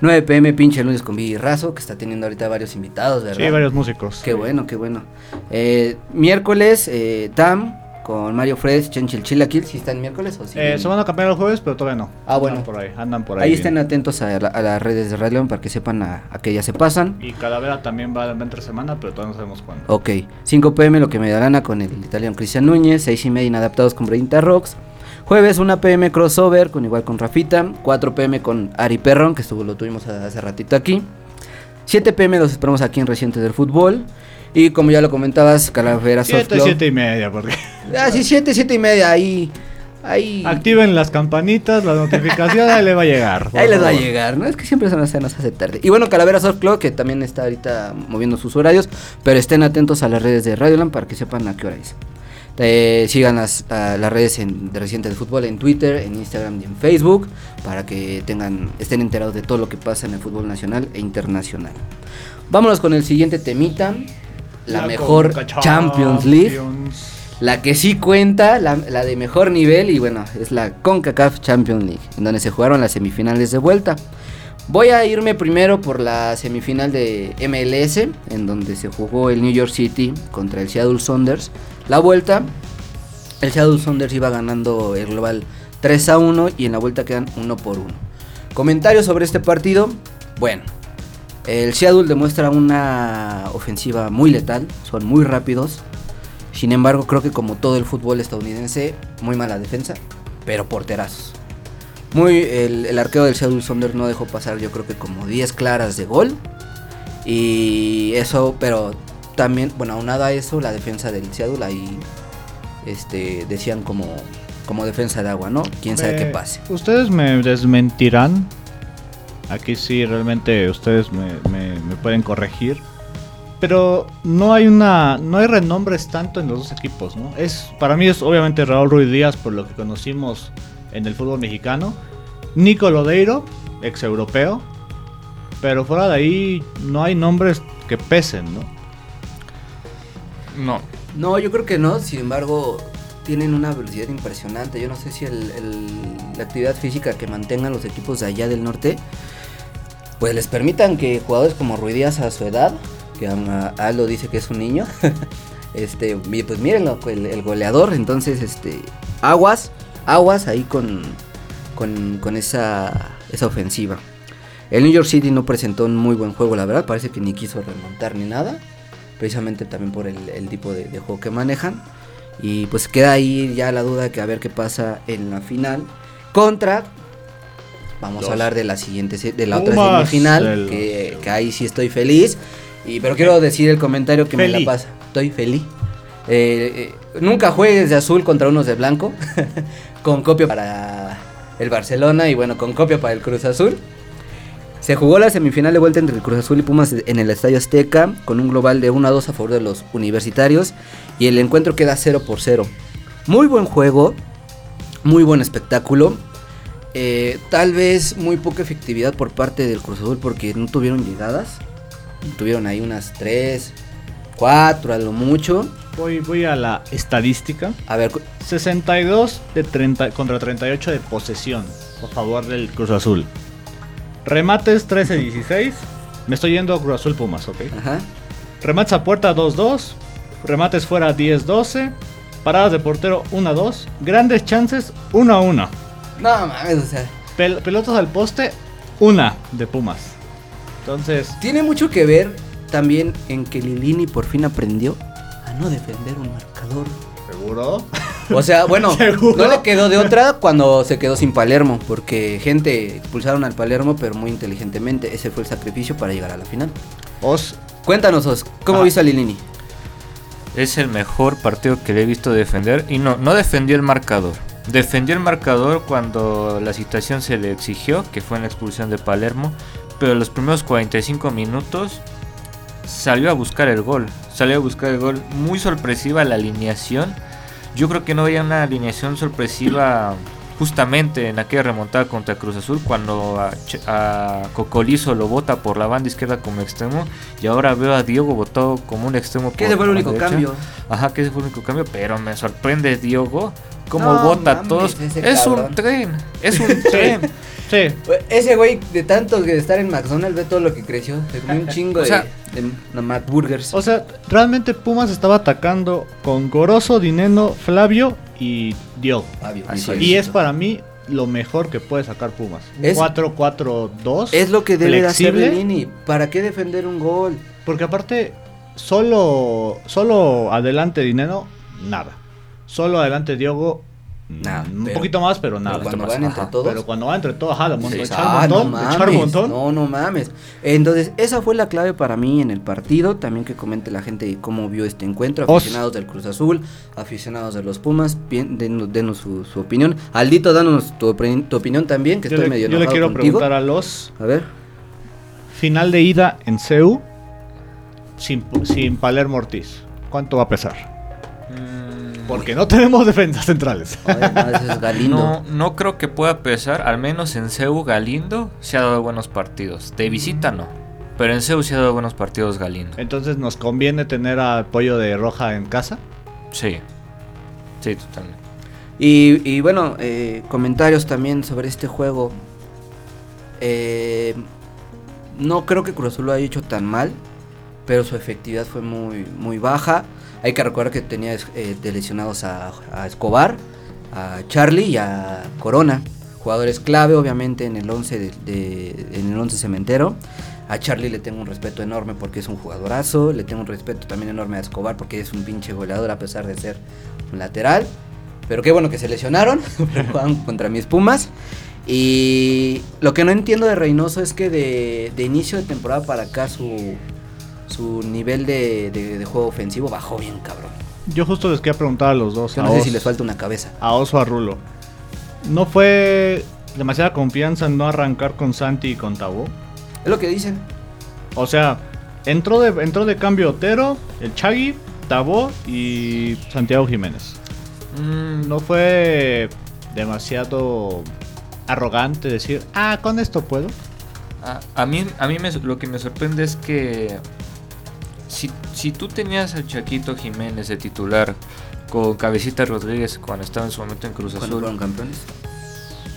9 pm, pinche lunes con Vivi Razo, que está teniendo ahorita varios invitados, ¿verdad? Sí, varios músicos. Qué bueno, qué bueno. Eh, miércoles, eh, TAM con Mario Fresh, Chenchil Chilaquil, si están miércoles o si Eh, se van a cambiar el jueves, pero todavía no. Ah, bueno. Andan por ahí, andan por ahí. Ahí bien. estén atentos a, la- a las redes de Radio León para que sepan a, a que ya se pasan. Y Calavera también va va entre semana, pero todavía no sabemos cuándo. Ok, 5 pm lo que me da gana con el italiano Cristian Núñez, 6 y media inadaptados con Bredinta Rocks. Jueves 1 pm crossover con igual con Rafita, 4 pm con Ari Perron, que estuvo lo tuvimos hace ratito aquí. 7 pm los esperamos aquí en Recientes del Fútbol. Y como ya lo comentabas, Calavera Soft 7, Club. 7 y media, porque Ah, sí, 7, 7 y media, ahí. Ahí. activen las campanitas, la notificación, ahí le va a llegar. Ahí les va a llegar, ¿no? Es que siempre se nos, se nos hace tarde. Y bueno, Calavera Soft Club, que también está ahorita moviendo sus horarios, pero estén atentos a las redes de Radioland para que sepan a qué hora es. Eh, sigan las, a las redes en- de Reciente del Fútbol en Twitter, en Instagram y en Facebook, para que tengan, estén enterados de todo lo que pasa en el fútbol nacional e internacional. Vámonos con el siguiente temita, la, mejor Champions League. La que sí cuenta, la, la de mejor nivel, y bueno, es la CONCACAF Champions League, en donde se jugaron las semifinales de vuelta. Voy a irme primero por la semifinal de MLS, en donde se jugó el New York City contra el Seattle Saunders. La vuelta, el Seattle Saunders iba ganando el global 3 a 1 y en la vuelta quedan 1 por 1. Comentarios sobre este partido. Bueno, el Seattle demuestra una ofensiva muy letal, son muy rápidos. Sin embargo, creo que como todo el fútbol estadounidense, muy mala defensa, pero porterazos. Muy, el, el arqueo del Seattle Saunders no dejó pasar, yo creo que como 10 claras de gol. Y eso, pero también, bueno, aunado a eso, la defensa del Seattle ahí este, decían como, como defensa de agua, ¿no? Quién sabe qué Eh, pase. Ustedes me desmentirán. Aquí sí, realmente ustedes me, me- me pueden corregir. Pero no hay una. No hay renombres tanto en los dos equipos, ¿no? Es, para mí es obviamente Raúl Ruiz Díaz, por lo que conocimos en el fútbol mexicano. Nico Lodeiro, ex europeo. Pero fuera de ahí no hay nombres que pesen, ¿no? No, No, yo creo que no, sin embargo, tienen una velocidad impresionante. Yo no sé si el- la actividad física que mantengan los equipos de allá del norte, pues les permitan que jugadores como Ruidías a su edad, que Aldo dice que es un niño, este, pues mírenlo, el, el goleador, entonces, este, aguas, aguas ahí con, con, con esa, esa ofensiva. El New York City no presentó un muy buen juego, la verdad, parece que ni quiso remontar ni nada precisamente también por el, el tipo de, de juego que manejan. Y pues queda ahí ya la duda que a ver qué pasa en la final contra. Vamos Los a hablar de la siguiente, de la otra semifinal, el- que, que ahí sí estoy feliz. Y, pero quiero decir el comentario que me la pasa. Estoy feliz. Eh, eh, nunca juegues de azul contra unos de blanco. con copia para el Barcelona y bueno, con copia para el Cruz Azul. Se jugó la semifinal de vuelta entre el Cruz Azul y Pumas en el Estadio Azteca con un global de 1 a 2 a favor de los universitarios y el encuentro queda 0 por 0. Muy buen juego, muy buen espectáculo. Eh, tal vez muy poca efectividad por parte del Cruz Azul porque no tuvieron llegadas. Tuvieron ahí unas 3, 4 a lo mucho. Voy, voy a la estadística. A ver, cu- 62 de 30 contra 38 de posesión a favor del Cruz Azul. Remates 13-16. Me estoy yendo a Cruz Azul Pumas, ok. ajá. Remates a puerta 2-2. Remates fuera 10-12. Paradas de portero 1-2. Grandes chances 1-1. No mames, o sea, Pel- pelotas al poste 1 de Pumas. Entonces, Tiene mucho que ver también en que Lilini por fin aprendió a no defender un marcador. ¿seguro? O sea, bueno, ¿Seguro? no le quedó de otra cuando se quedó sin Palermo, porque gente expulsaron al Palermo, pero muy inteligentemente. Ese fue el sacrificio para llegar a la final. Os Cuéntanos, Os, ¿cómo Ajá. viste a Lilini? es el mejor partido que le he visto defender y no, no defendió el marcador. Defendió el marcador cuando la situación se le exigió, que fue en la expulsión de Palermo, pero los primeros 45 minutos salió a buscar el gol. Salió a buscar el gol. Muy sorpresiva la alineación. Yo creo que no había una alineación sorpresiva justamente en aquella remontada contra Cruz Azul cuando a, a Cocolizo lo bota por la banda izquierda como extremo y ahora veo a Diego botado como un extremo Que ese fue el único derecha. cambio. Ajá, que ese fue el único cambio, pero me sorprende Diego cómo No bota a todos. Es cabrón. un tren, es un tren. Sí. Ese güey, de tanto de estar en McDonald's, ve todo lo que creció. Se comió un chingo O sea, de, en la Mac Burgers. O sea, realmente Pumas estaba atacando con Goroso, Dineno, Flavio y Diogo. Fabio, así. Y es para mí lo mejor que puede sacar Pumas. Un Es- 4-4-2. Es lo que debe de hacer flexible, Lini. ¿Para qué defender un gol? Porque aparte, solo, solo adelante Dineno, nada. Solo adelante Diogo, Nada, un pero- poquito más, pero nada. Pero cuando van entre ajá. todos. Pero cuando va entre todos, ajá, de montón, Sí. echar Ah, un montón, no echar un mames. montón. No, no mames. Entonces, esa fue la clave para mí en el partido. También que comente la gente cómo vio este encuentro. Os- Aficionados del Cruz Azul, aficionados de los Pumas. Bien, denos, denos su, su opinión. Aldito, danos tu, tu opinión también, que Yo estoy le, medio yo le quiero contigo. preguntar a los A ver. final de ida en CEU sin, sin Palermo Ortiz. ¿Cuánto va a pesar? Mm, Porque no tenemos defensas centrales. No, ese es Galindo. No, no creo que pueda pesar, al menos en CEU Galindo se ha dado buenos partidos. De visita no, pero en CEU se ha dado buenos partidos Galindo. Entonces nos conviene tener al pollo de roja en casa. Sí, sí, totalmente. Y, y bueno, eh, comentarios también sobre este juego. Eh, no creo que Cruz Azul lo haya hecho tan mal, pero su efectividad fue muy, muy baja. Hay que recordar que tenía eh, de lesionados a, a Escobar, a Charlie y a Corona. Jugadores clave, obviamente, en el 11 de, de- en el 11 cementero. A Charlie le tengo un respeto enorme porque es un jugadorazo. Le tengo un respeto también enorme a Escobar porque es un pinche goleador a pesar de ser un lateral. Pero qué bueno que se lesionaron. juegan contra mis Pumas. Y lo que no entiendo de Reynoso es que de, de inicio de temporada para acá su, su nivel de, de- de juego ofensivo bajó bien cabrón. Yo justo les quería preguntar a los dos. Yo a no sé Os- si les falta una cabeza. A Oso a Rulo. ¿No fue demasiada confianza en no arrancar con Santi y con Tabó? Es lo que dicen. O sea, entró de, entró de cambio Otero, el Chagui, Tabó y Santiago Jiménez. Mm, ¿No fue demasiado arrogante decir, ah, con esto puedo? A, a mí, a mí me- lo que me sorprende es que si, si tú tenías al Chaquito Jiménez de titular con Cabecita Rodríguez cuando estaba en su momento en Cruz Azul, fueron campeones.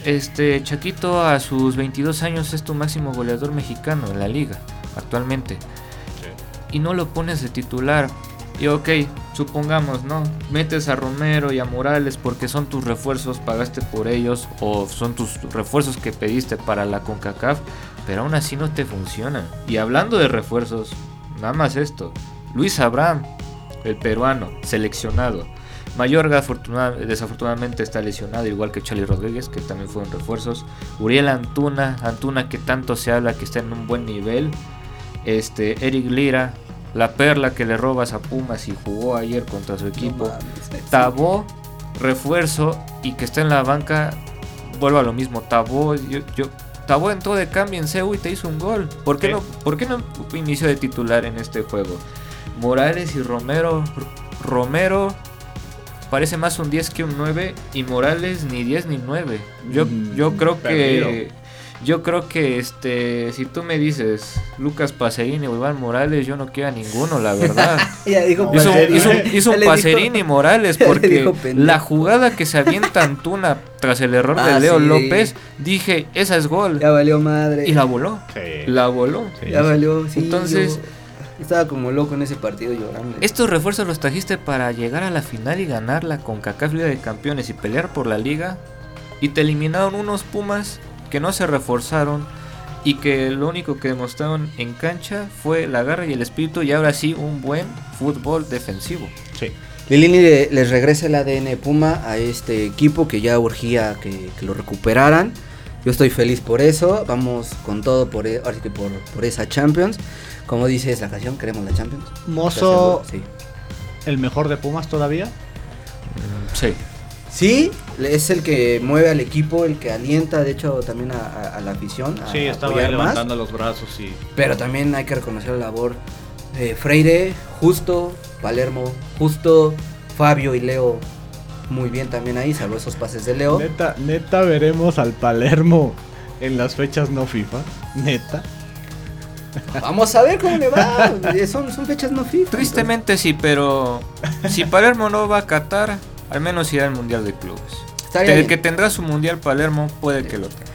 este Chaquito a sus 22 años es tu máximo goleador mexicano en la liga actualmente y no lo pones de titular. Y ok, supongamos, ¿no? Metes a Romero y a Morales porque son tus refuerzos, pagaste por ellos o son tus refuerzos que pediste para la CONCACAF, pero aún así no te funcionan. Y hablando de refuerzos, nada más esto. Luis Abraham, el peruano, seleccionado. Mayorga afortuna- desafortunadamente está lesionado, igual que Charlie Rodríguez, que también fueron refuerzos. Uriel Antuna, Antuna que tanto se habla que está en un buen nivel. Este, Eric Lira, la perla que le robas a Pumas y jugó ayer contra su equipo. No Tabó, refuerzo y que está en la banca, vuelvo a lo mismo. Tabó, yo, yo- Tabó entró de cambio en CEU y te hizo un gol. ¿Por qué, Sí. no, ¿Por qué no inició de titular en este juego? Morales y Romero. Romero parece más un 10 que un 9 y Morales ni 10 ni 9. Yo, Mm, yo creo que... Yo creo que este, si tú me dices Lucas Pacerini o Iván Morales, yo no quiero a ninguno, la verdad. Ya dijo Hizo, Pacerini. hizo- hizo le dijo- Pacerini Morales porque la jugada que se avienta Antuna tras el error Ah, de Leo sí. López, dije, esa es gol. Ya valió madre. Y la voló. Sí. La voló. Sí, Ya sí. valió. Sí, Entonces- estaba como loco en ese partido llorando. Estos refuerzos los trajiste para llegar a la final y ganarla con CACAF Liga de Campeones y pelear por la liga. Y te eliminaron unos Pumas que no se reforzaron y que lo único que demostraron en cancha fue la garra y el espíritu y ahora sí un buen fútbol defensivo. Sí. Lilini le- les regresa el ADN Puma a este equipo que ya urgía que, que lo recuperaran. Yo estoy feliz por eso. Vamos con todo por, e- ahora sí que por, por esa Champions. Como dice la canción, queremos la Champions. Mozo, Sí. el mejor de Pumas todavía. Sí. Sí, es el que mueve al equipo, el que alienta, de hecho, también a, a- a la afición. A Sí, estaba ahí más. levantando los brazos y Pero también hay que reconocer la labor de Freire, Justo, Palermo, Justo, Fabio y Leo. Muy bien también ahí, salvo esos pases de Leo. Neta, neta veremos al Palermo en las fechas no FIFA. Neta. Vamos a ver cómo le va. Son, son fechas no FIFA. Tristemente sí, pero si Palermo no va a Qatar, al menos irá al Mundial de Clubes. El que tendrá su Mundial Palermo puede que lo tenga.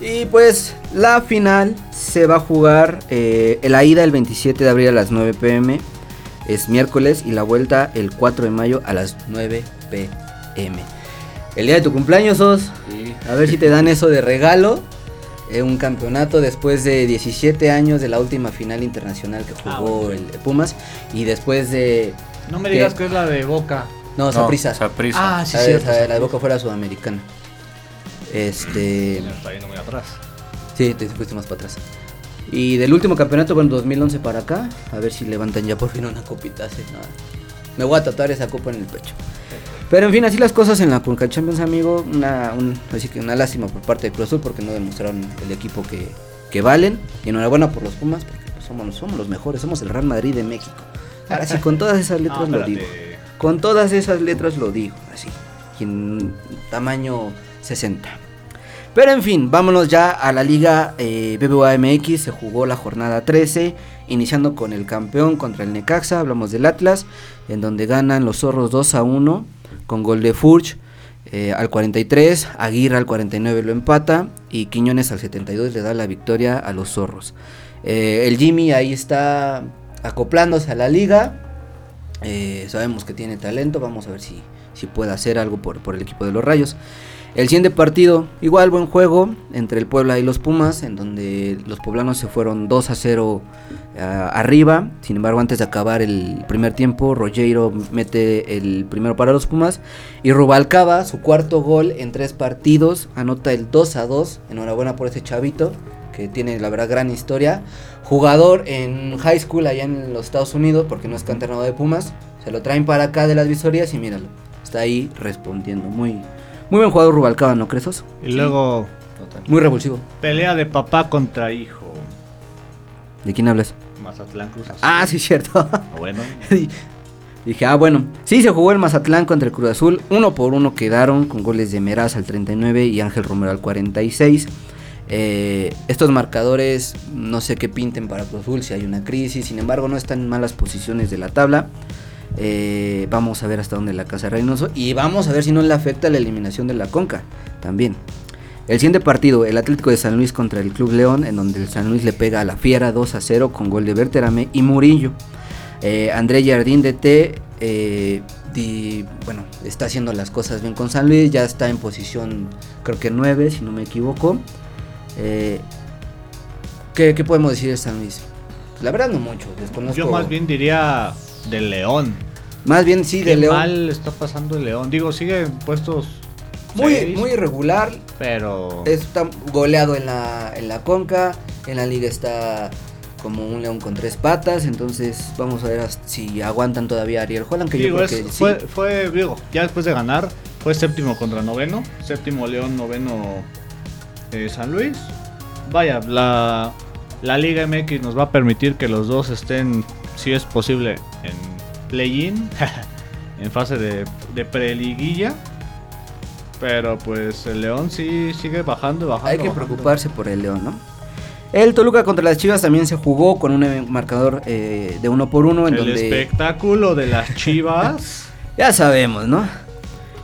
Sí. Y pues la final se va a jugar eh, la ida el 27 de abril a las 9 pm. Es miércoles y la vuelta el 4 de mayo a las 9 pm. El día de tu cumpleaños, Sos. Y A ver si te dan eso de regalo. eh, un campeonato después de 17 años de la última final internacional que Ah, jugó bueno. el Pumas. Y después de... No me digas que es la de Boca. No, no, Saprissa. Saprissa. Ah, sí, La de- cierto. la de- la de Saprissa. Boca fuera sudamericana. Este... Me está yendo muy atrás. Sí, te fuiste más para atrás. Y del último campeonato, bueno, 2011 para acá, a ver si levantan ya por fin una copita. hace nada. Me voy a tatuar esa copa en el pecho. Pero en fin, así las cosas en la Conca Champions, amigo. Una, un- así que una lástima por parte de Cruz Azul porque no demostraron el equipo que, que valen. Y enhorabuena por los Pumas porque somos, somos los mejores, somos el Real Madrid de México. Ahora sí, con todas esas letras No, lo digo. Con todas esas letras lo digo, así. En tamaño 60. Pero en fin, vámonos ya a la liga eh, BBVA MX. Se jugó la jornada 13, iniciando con el campeón contra el Necaxa. Hablamos del Atlas, en donde ganan los zorros 2 a 1 con gol de Furch. eh, al 43, Aguirre al 49 lo empata y Quiñones al 72 le da la victoria a los zorros. Eh, el Jimmy ahí está acoplándose a la liga, eh, sabemos que tiene talento, vamos a ver si, si puede hacer algo por, por el equipo de los Rayos. El siguiente partido, igual buen juego entre el Puebla y los Pumas, en donde los poblanos se fueron 2 a 0 ah, arriba. Sin embargo, antes de acabar el primer tiempo, Rogero mete el primero para los Pumas. Y Rubalcaba, su cuarto gol en tres partidos, anota el 2 a 2. Enhorabuena por ese chavito, que tiene la verdad gran historia. Jugador en high school allá en los Estados Unidos, porque no es canterano de Pumas. Se lo traen para acá de las visorías y míralo. Está ahí respondiendo. Muy, muy buen jugador Rubalcaba, ¿no crees? Oso? Y luego, Total. Muy revulsivo. pelea de papá contra hijo. ¿De quién hablas? Mazatlán Cruz Azul. Ah, sí, cierto. Bueno. Dije, ah, bueno. Sí, se jugó el Mazatlán contra el Cruz Azul. Uno por uno quedaron con goles de Meraz al 39 y Ángel Romero al 46. Eh, estos marcadores no sé qué pinten para Cruz Azul si hay una crisis. Sin embargo, no están en malas posiciones de la tabla. Eh, vamos a ver hasta dónde la casa Reynoso. Y vamos a ver si no le afecta la eliminación de la Conca también. El siguiente partido, el Atlético de San Luis contra el Club León, en donde el San Luis le pega a la Fiera 2 a 0 con gol de Berterame y Murillo. Eh, André Jardín de T, eh, bueno, está haciendo las cosas bien con San Luis, ya está en posición creo que 9, si no me equivoco. Eh, ¿qué, qué podemos decir de San Luis? La verdad no mucho, desconozco. Yo más bien diría del León. Más bien sí, Qué de León. mal está pasando el León. Digo, sigue en puestos Muy, seis, muy irregular, pero está goleado en la, en la conca, en la liga está como un león con tres patas, entonces vamos a ver si aguantan todavía a Ariel Holland, que digo, yo es- creo que sí. fue, fue, digo, ya después de ganar, fue séptimo contra noveno, séptimo León, noveno eh, San Luis. Vaya, la, la Liga MX nos va a permitir que los dos estén, si es posible, en play-in, en fase de, de preliguilla. Pero pues el León sí sigue bajando, bajando. Hay que bajando. preocuparse por el León, ¿no? El Toluca contra las Chivas también se jugó con un eh, marcador eh, de uno por uno en El donde espectáculo de las Chivas. ya sabemos, ¿no?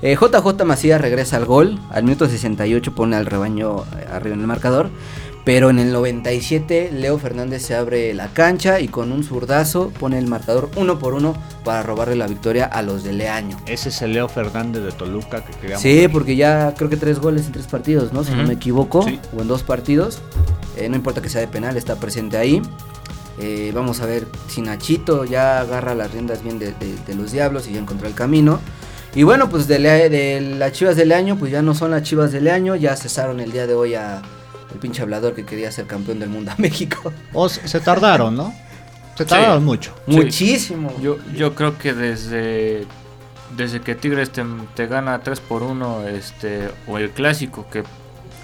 Eh, JJ Macías regresa al gol, al minuto 68 pone al rebaño eh, arriba en el marcador, pero en el 97 Leo Fernández se abre la cancha y con un zurdazo pone el marcador uno por uno para robarle la victoria a los de Leaño. Ese es el Leo Fernández de Toluca que queríamos Sí, ver. porque ya creo que tres goles en tres partidos, ¿no? Si no me equivoco, Sí. o en dos partidos. Eh, no importa que sea de penal, está presente ahí. Eh, vamos a ver si Nachito ya agarra las riendas bien de, de- de los diablos y ya encontró el camino. Y bueno, pues de, de las chivas del año, pues ya no son las chivas del año, ya cesaron el día de hoy a el pinche hablador que quería ser campeón del mundo a México. O se se tardaron, ¿no? Se Sí. tardaron mucho. Sí. Muchísimo. Yo, yo creo que desde, desde que Tigres te, te gana 3 por 1 este, o el clásico que,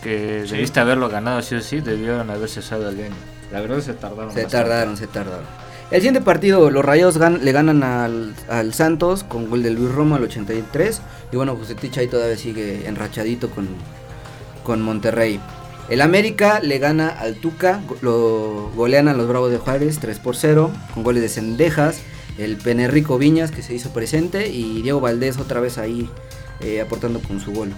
que Sí. debiste haberlo ganado sí o sí, debieron haber cesado al año. La verdad se tardaron. Se bastante. tardaron, se tardaron. El siguiente partido, los Rayos gan- le ganan al, Santos con gol de Luis Romo al 83. Y bueno, el Ticha ahí todavía sigue enrachadito con, con Monterrey. El América le gana al Tuca, lo golean a los Bravos de Juárez 3 por 0 con goles de Cendejas, el Penerrico Viñas que se hizo presente y Diego Valdés otra vez ahí eh, aportando con su gol.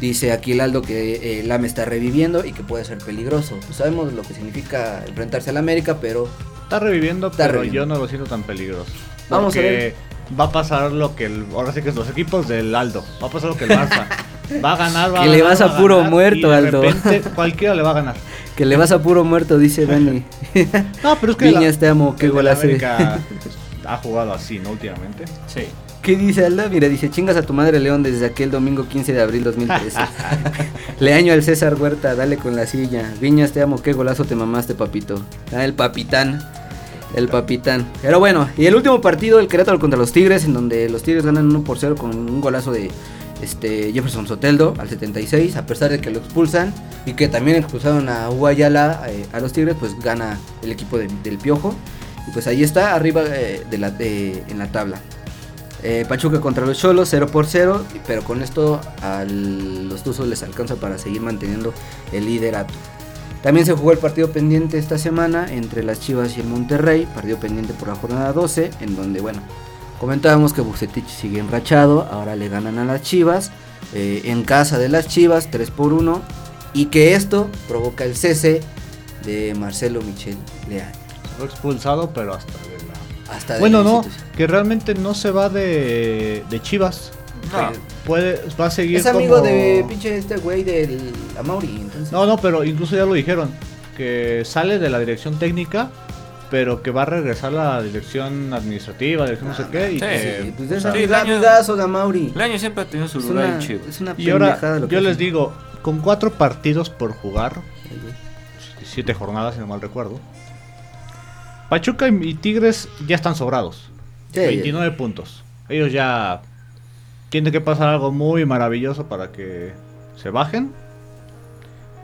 Dice aquí el Aldo que eh, el AME está reviviendo y que puede ser peligroso. Pues sabemos lo que significa enfrentarse al América, pero Está reviviendo, Está pero reviviendo. yo no lo siento tan peligroso. Vamos a ver. va a pasar lo que el, ahora sí que es los equipos del Aldo. Va a pasar lo que el Barça. Va a ganar, va a Que le vas a puro ganar, muerto, y de Aldo. repente cualquiera le va a ganar. que le vas a puro muerto, dice Dani. No, pero es que Viñas, te amo, qué golazo. América ha jugado así, ¿no? Últimamente. Sí. ¿Qué dice Aldo? Mira, dice, chingas a tu madre León desde aquel domingo 15 de abril 2013. Le año al César Huerta, dale con la silla. Viñas, te amo, qué golazo te mamaste, papito. Ah, el papitán. El papitán. Pero bueno, y el último partido, el Querétaro contra los Tigres, en donde los Tigres ganan 1 por 0 con un golazo de este Jefferson Soteldo al 76, a pesar de que lo expulsan y que también expulsaron a Guayala eh, a los Tigres, pues gana el equipo de- del Piojo. Y pues ahí está, arriba eh, de la, de- en la tabla. Eh, Pachuca contra los Cholos, 0 por 0, pero con esto a los Tuzos les alcanza para seguir manteniendo el liderato. También se jugó el partido pendiente esta semana entre las Chivas y el Monterrey, partido pendiente por la jornada 12, en donde, bueno, comentábamos que Bucetich sigue enrachado, ahora le ganan a las Chivas, eh, en casa de las Chivas, 3 por 1, y que esto provoca el cese de Marcelo Michel Leal. Fue expulsado, pero hasta. Hasta de Bueno, no, que realmente no se va de, de Chivas. No. Puede, va a seguir Es amigo como- de pinche este güey del Amauri, entonces. No, no, pero incluso ya lo dijeron. Que sale de la dirección técnica, pero que va a regresar a la dirección administrativa, dirección no sé qué. Y sí, que, Sí, pues Sí, el año- de Amauri. El año siempre ha tenido su Es lugar una, en Chivas. es una y ahora yo les digo, con cuatro partidos por jugar, siete jornadas si no mal recuerdo, Pachuca y Tigres ya están sobrados. Sí, 29 puntos. Ellos ya tiene que pasar algo muy maravilloso para que se bajen.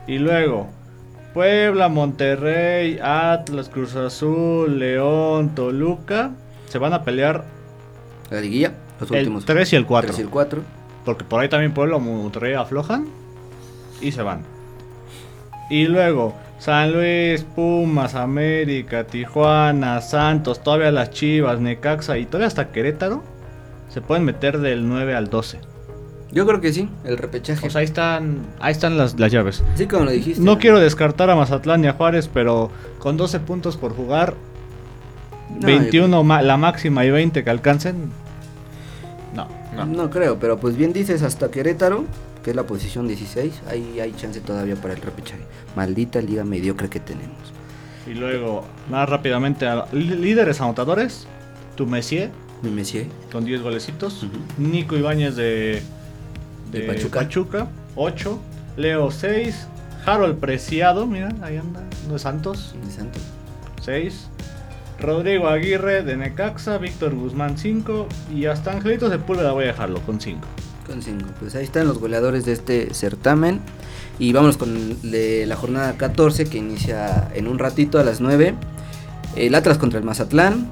Y luego, Puebla, Monterrey, Atlas, Cruz Azul, León, Toluca, se van a pelear La liguilla, los el últimos. 3 y el 4. tres y el 4. Porque por ahí también Puebla Monterrey aflojan y se van. Y luego, San Luis, Pumas, América, Tijuana, Santos, todavía las Chivas, Necaxa y todavía hasta Querétaro se pueden meter del 9 al 12. Yo creo que sí, el repechaje. O sea, ahí están, ahí están las, las llaves. sí, como lo dijiste. No quiero descartar a Mazatlán ni a Juárez, pero con 12 puntos por jugar, No, 21 ma- la máxima y 20 que alcancen, no. No. no creo, pero pues bien dices, hasta Querétaro, que es la posición 16, ahí hay chance todavía para el repechaje. Maldita liga mediocre que tenemos. Y luego, más rápidamente, a lí- líderes anotadores, tu Messier Mi Messier. con 10 golecitos. Nico Ibáñez de, de, De Pachuca. Pachuca. 8, Leo 6, Harold Preciado, mira, ahí anda, no es Santos, de Santos. 6, Rodrigo Aguirre de Necaxa, Víctor Guzmán 5 y hasta Angelitos de Púlveda voy a dejarlo con 5. Con 5. Pues ahí están los goleadores de este certamen. Y vámonos con de la jornada 14 que inicia en un ratito a las 9. El Atlas contra el Mazatlán.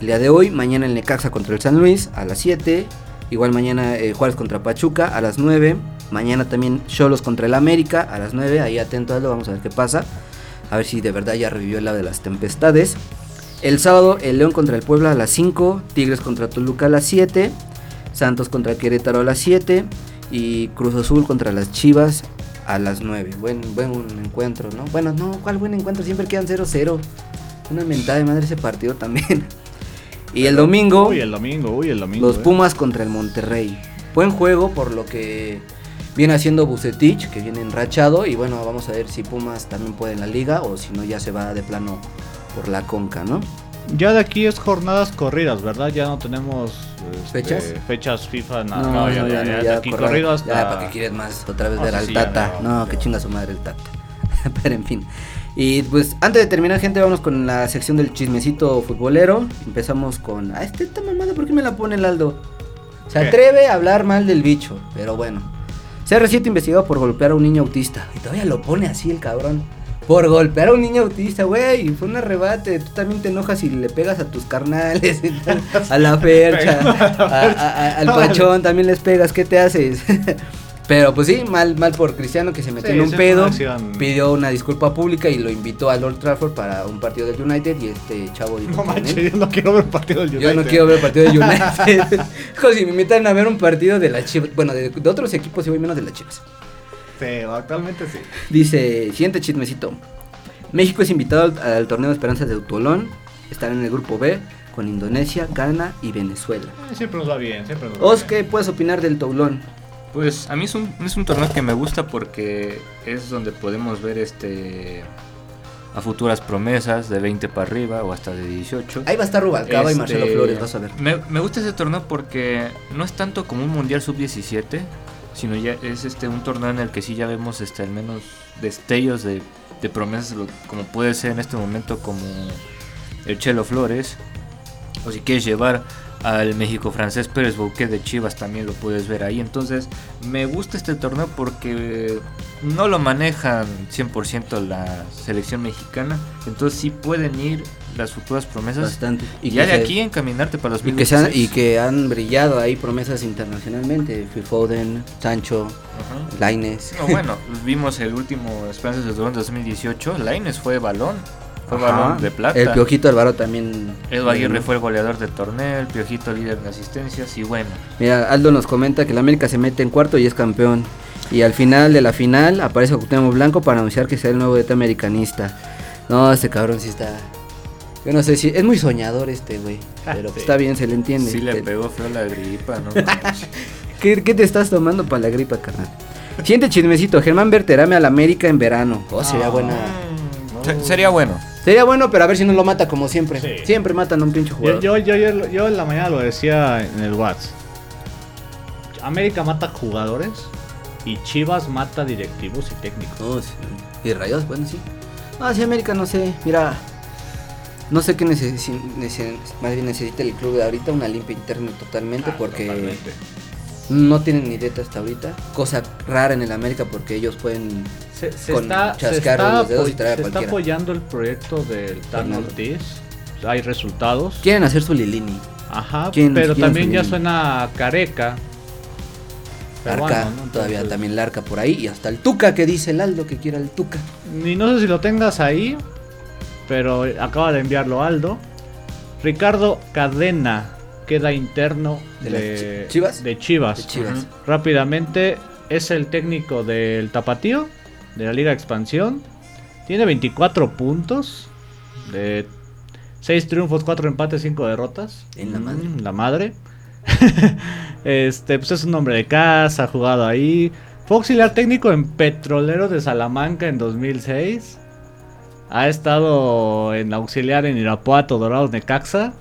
El día de hoy, mañana el Necaxa contra el San Luis a las 7. Igual mañana eh, Juárez contra Pachuca a las 9. Mañana también Cholos contra el América a las 9. Ahí atento a lo, vamos a ver qué pasa. A ver si de verdad ya revivió el lado de las tempestades. El sábado el León contra el Puebla a las 5. Tigres contra Toluca a las 7. Santos contra Querétaro a las 7 y Cruz Azul contra las Chivas a las 9. Buen, buen encuentro, ¿no? Bueno, no, ¿cuál buen encuentro? Siempre quedan 0-0. Una mentada de madre ese partido también. y el domingo, Uy, el domingo, uy, el domingo. los eh. Pumas contra el Monterrey. Buen juego por lo que viene haciendo Bucetich, que viene enrachado. Y bueno, vamos a ver si Pumas también puede en la liga o si no ya se va de plano por la conca, ¿no? Ya de aquí es jornadas corridas, ¿verdad? Ya no tenemos este, ¿Fechas? fechas FIFA, nada. No, No, ya, no, ya, ya, ya, de ya, aquí correr. corrido hasta. Ya, ¿para qué quieres más? Otra vez No, ver sí, al sí, Tata. no, No, no. que chinga su madre el Tata. Pero en fin. Y pues antes de terminar, gente, vamos con la sección del chismecito futbolero. Empezamos con. Ah, este esta mamada, ¿por qué me la pone el Aldo? Se ¿Qué? atreve a hablar mal del bicho, pero bueno. CR7 investigado por golpear a un niño autista. Y todavía lo pone así el cabrón. Por golpear a un niño autista, güey. Fue un arrebate. Tú también te enojas y le pegas a tus carnales. tal, a la fercha. a- a- a- al pachón también les pegas. ¿Qué te haces? Pero pues sí, mal, mal por Cristiano que se metió Sí, en un sí, pedo, pidió una disculpa pública y lo invitó al Old Trafford para un partido del United y este chavo dijo, No manches, yo no quiero ver partido del United. Yo no quiero ver el partido del United. Hijo, si me invitan a ver un partido de las Chivas, bueno, de, de otros equipos y voy menos de las Chivas. Sí, actualmente sí. Dice, siguiente chismecito. México es invitado al, al torneo de esperanzas de Autolón. Estará en el grupo B con Indonesia, Ghana y Venezuela. Eh, Siempre nos va bien, siempre nos va Os, bien. ¿qué puedes opinar del Toulon? Pues a mí es un, es un torneo que me gusta porque es donde podemos ver este a futuras promesas de 20 para arriba o hasta de 18. Ahí va a estar Rubalcaba y Este, Marcelo Flores, vas a ver. Me, me gusta ese torneo porque no es tanto como un Mundial Sub-17, sino ya es este un torneo en el que sí ya vemos este al menos destellos de, de promesas, como puede ser en este momento como el Chelo Flores, o si quieres llevar al México francés Pérez Bouquet de Chivas también lo puedes ver ahí. Entonces me gusta este torneo porque no lo manejan 100% la selección mexicana, entonces sí pueden ir las futuras promesas Bastante. y ya de se- aquí encaminarte para los Y que, se han, y que han brillado ahí promesas internacionalmente. Phil Foden, Sancho, Laines. No, bueno, vimos el último Esperanzas de Durán 2018. Laines fue balón, fue Ajá. balón de plata. El Piojito Alvaro también. Edu Aguirre fue el goleador del torneo, el Piojito líder de asistencias y bueno. Mira, Aldo nos comenta que el América se mete en cuarto y es campeón. Y al final de la final aparece Cuauhtémoc Blanco para anunciar que será el nuevo DT americanista. No, este cabrón sí está. Yo no sé si. Es muy soñador este, güey. Pero Sí. está bien, se le entiende. Sí le pegó feo la gripa, ¿no? ¿Qué, qué te estás tomando para la gripa, carnal? Siguiente chismecito. Germán Berterame al América en verano. Oh, sería Ah. buena. Se- Sería bueno. Sería bueno, pero a ver si no lo mata como siempre. Sí. Siempre matan a un pinche jugador. yo, yo, yo, yo en la mañana lo decía en el WhatsApp. América mata jugadores y Chivas mata directivos y técnicos. Oh, sí. Y rayos, bueno, sí. Ah, sí, América, no sé. Mira, no sé qué necesi- nece- más bien necesita el club de ahorita, una limpia interna totalmente, Ah, porque totalmente. No tienen ni dieta hasta ahorita. Cosa rara en el América, porque ellos pueden. Se, se con está, se chascar está los dedos y traer a se está apoyando el proyecto del Tan. Ortiz. Hay resultados. Quieren hacer su Lilini. Ajá, ¿Quién- pero quién también ya su- suena careca. Larca, Peruano, ¿no? todavía también Larca por ahí. Y hasta el Tuca que dice el Aldo que quiera el Tuca. Ni no sé si lo tengas ahí, pero acaba de enviarlo Aldo. Ricardo Cadena queda interno ¿De Chivas? de Chivas. De Chivas. Ujú. Rápidamente, es el técnico del Tapatío, de la Liga de Expansión. Tiene 24 puntos, de 6 triunfos, 4 empates, 5 derrotas. En la madre. Mm, La madre. este, pues es un hombre de casa, ha jugado ahí. Fue auxiliar técnico en Petroleros de Salamanca en 2006. Ha estado en auxiliar en Irapuato, Dorados, Necaxa.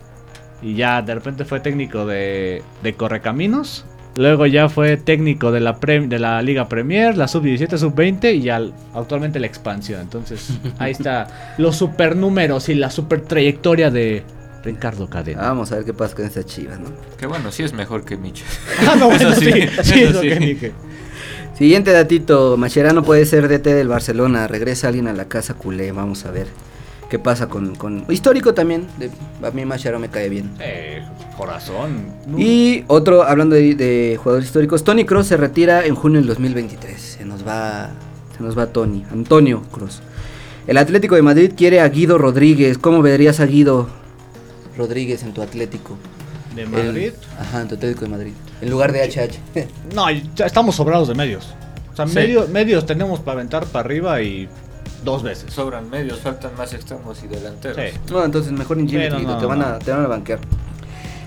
Y ya de repente fue técnico de, de Correcaminos. Luego ya fue técnico de la, Prem- de la Liga Premier, la Sub-17, Sub-20 y ya actualmente la expansión. Entonces ahí está los supernúmeros y la super trayectoria de Ricardo Cadena. Vamos a ver qué pasa con estas chivas, ¿no? Que bueno, sí es mejor que Michel. Ah, no, bueno, Eso sí, sí, es lo sí. que dije. Siguiente datito, Mascherano puede ser DT del Barcelona, regresa alguien a la casa culé, vamos a ver qué pasa con... con... Histórico también, de- a mí Mascherano me cae bien. Eh, corazón. Y otro, hablando de, de jugadores históricos, Tony Cross se retira en junio del 2023, se nos va, se nos va Tony, Antonio Cross. El Atlético de Madrid quiere a Guido Rodríguez, ¿cómo verías a Guido Rodríguez en tu Atlético? de El- Madrid. ajá, en tu Atlético de Madrid, en lugar de HH. No, ya estamos sobrados de medios. O sea, Sí. medio- medios tenemos para aventar para arriba y dos veces. Sobran medios, faltan más extremos y delanteros. Sí. No, entonces mejor en Jimmy Sí, no, te, van no. a, te van a banquear.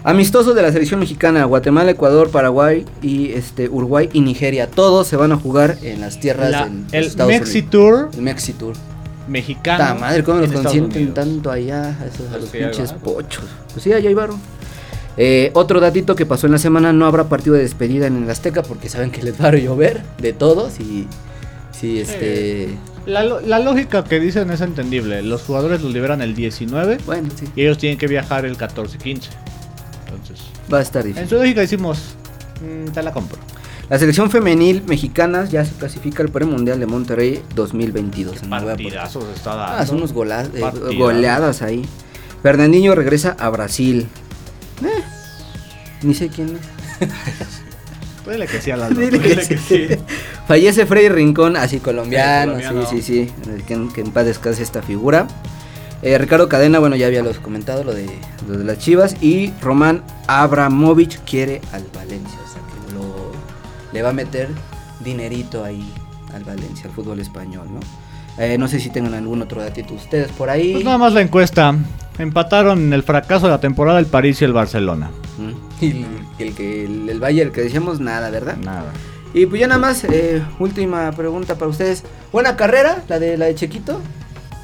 Amistosos de la selección mexicana, Guatemala, Ecuador, Paraguay y este Uruguay y Nigeria. Todos se van a jugar en las tierras La- los el Estados Mexi Unidos. Tour El Mexi Tour. mexicano. Ta madre, ¿cómo los en consienten Unidos. tanto allá a, esos, a Pues los pinches va. pochos? Pues sí, allá hay varo. Eh, otro datito que pasó en la semana, no habrá partido de despedida en el Azteca porque saben que les va a llover de todos y sí, este... La, la lógica que dicen es entendible. Los jugadores los liberan el 19 Bueno, sí, y ellos tienen que viajar el 14-15. Entonces, va a estar en difícil. su lógica decimos, mm, te la compro. La selección femenil mexicana ya se clasifica al premundial de Monterrey 2022. No voy a poner- Partidazos está dando. Ah, son unos gola- eh, goleadas ahí. Fernandinho regresa a Brasil. Eh, ni sé quién es. Dile que sí a Lalo. Dile que sí. Fallece Freddy Rincón, así colombiano, Sí, colombiano. sí, sí, sí, que, en- que en paz descanse esta figura. Eh, Ricardo Cadena, bueno, ya había los comentado, lo de, lo de las Chivas. Y Román Abramovich quiere al Valencia, o sea que lo, le va a meter dinerito ahí al Valencia, al fútbol español, ¿no? Eh, no sé si tengan algún otro datito ustedes por ahí. Pues nada más la encuesta. Empataron en el fracaso de la temporada el París y el Barcelona. Mm. Y el, el que el, el Bayern que decíamos nada, ¿verdad? Nada. Y pues ya nada más, eh, última pregunta para ustedes. ¿Buena carrera la de la de Chequito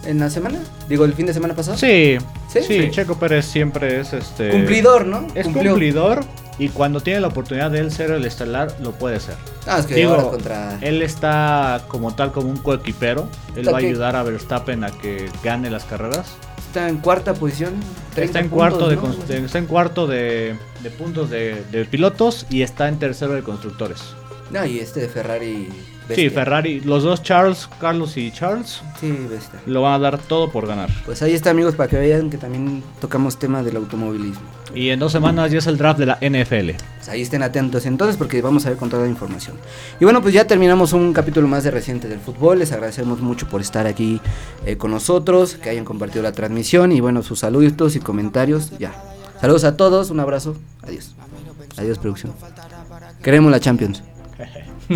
en la semana? Digo, el fin de semana pasado. Sí, ¿Sí? sí, Sí. Checo Pérez siempre es este. Cumplidor, ¿no? Es Cumplió. cumplidor y cuando tiene la oportunidad de él ser el estelar, lo puede ser. Ah, es que Digo, ahora contra... Él está como tal como un coequipero. Él Está va a ayudar a Verstappen a que gane las carreras. Está en cuarta posición. 30 Está en puntos, cuarto de, está en cuarto de, de puntos de, de pilotos y está en tercero de constructores. No, y este de Ferrari. Sí. Ferrari, los dos Charles, Carlos y Charles, Sí, bestia. lo van a dar todo por ganar. Pues ahí está, amigos, para que vean que también tocamos tema del automovilismo. Y en dos semanas ya es el draft de la NFL. Pues ahí estén atentos entonces porque vamos a ver con toda la información. Y bueno, pues ya terminamos un capítulo más de Reciente del Fútbol. Les agradecemos mucho por estar aquí eh, con nosotros, que hayan compartido la transmisión y bueno, sus saludos y comentarios. Ya. Saludos a todos, un abrazo. Adiós. Adiós, producción. Queremos la Champions.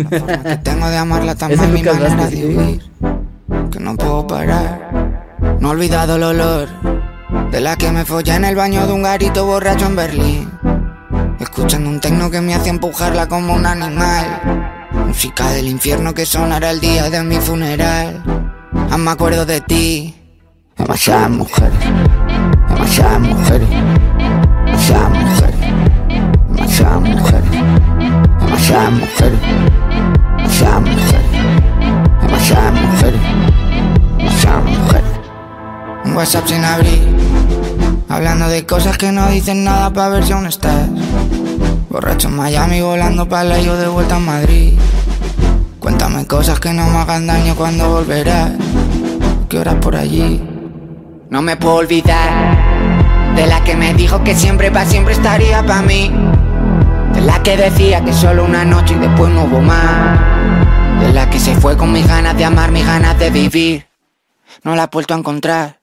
La forma que tengo de amarla Ese también mi Lucas manera de vivir Que no puedo parar. No he olvidado el olor De la que me follé en el baño de un garito borracho en Berlín Escuchando un tecno que me hacía empujarla como un animal. Música del infierno que sonará el día de mi funeral. Aún me acuerdo de ti Demasiadas mujeres Demasiadas mujeres Demasiadas mujeres Demasiadas mujeres Un WhatsApp sin abrir Hablando de cosas que no dicen nada para ver si aún estás. Borracho en Miami volando para yo de vuelta a Madrid. Cuéntame cosas que no me hagan daño cuando volverás. ¿Qué horas por allí? No me puedo olvidar De la que me dijo que siempre para siempre estaría para mí de la que decía que solo una noche y después no hubo más. De la que se fue con mis ganas de amar, mis ganas de vivir. No la he vuelto a encontrar.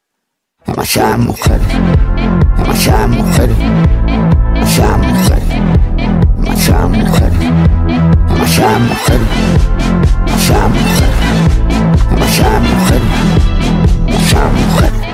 Demasiadas mujeres. Demasiadas mujeres. Demasiadas mujeres. Demasiadas mujeres. Demasiadas mujeres. Demasiadas mujeres. Demasiadas mujeres. Demasiadas mujeres.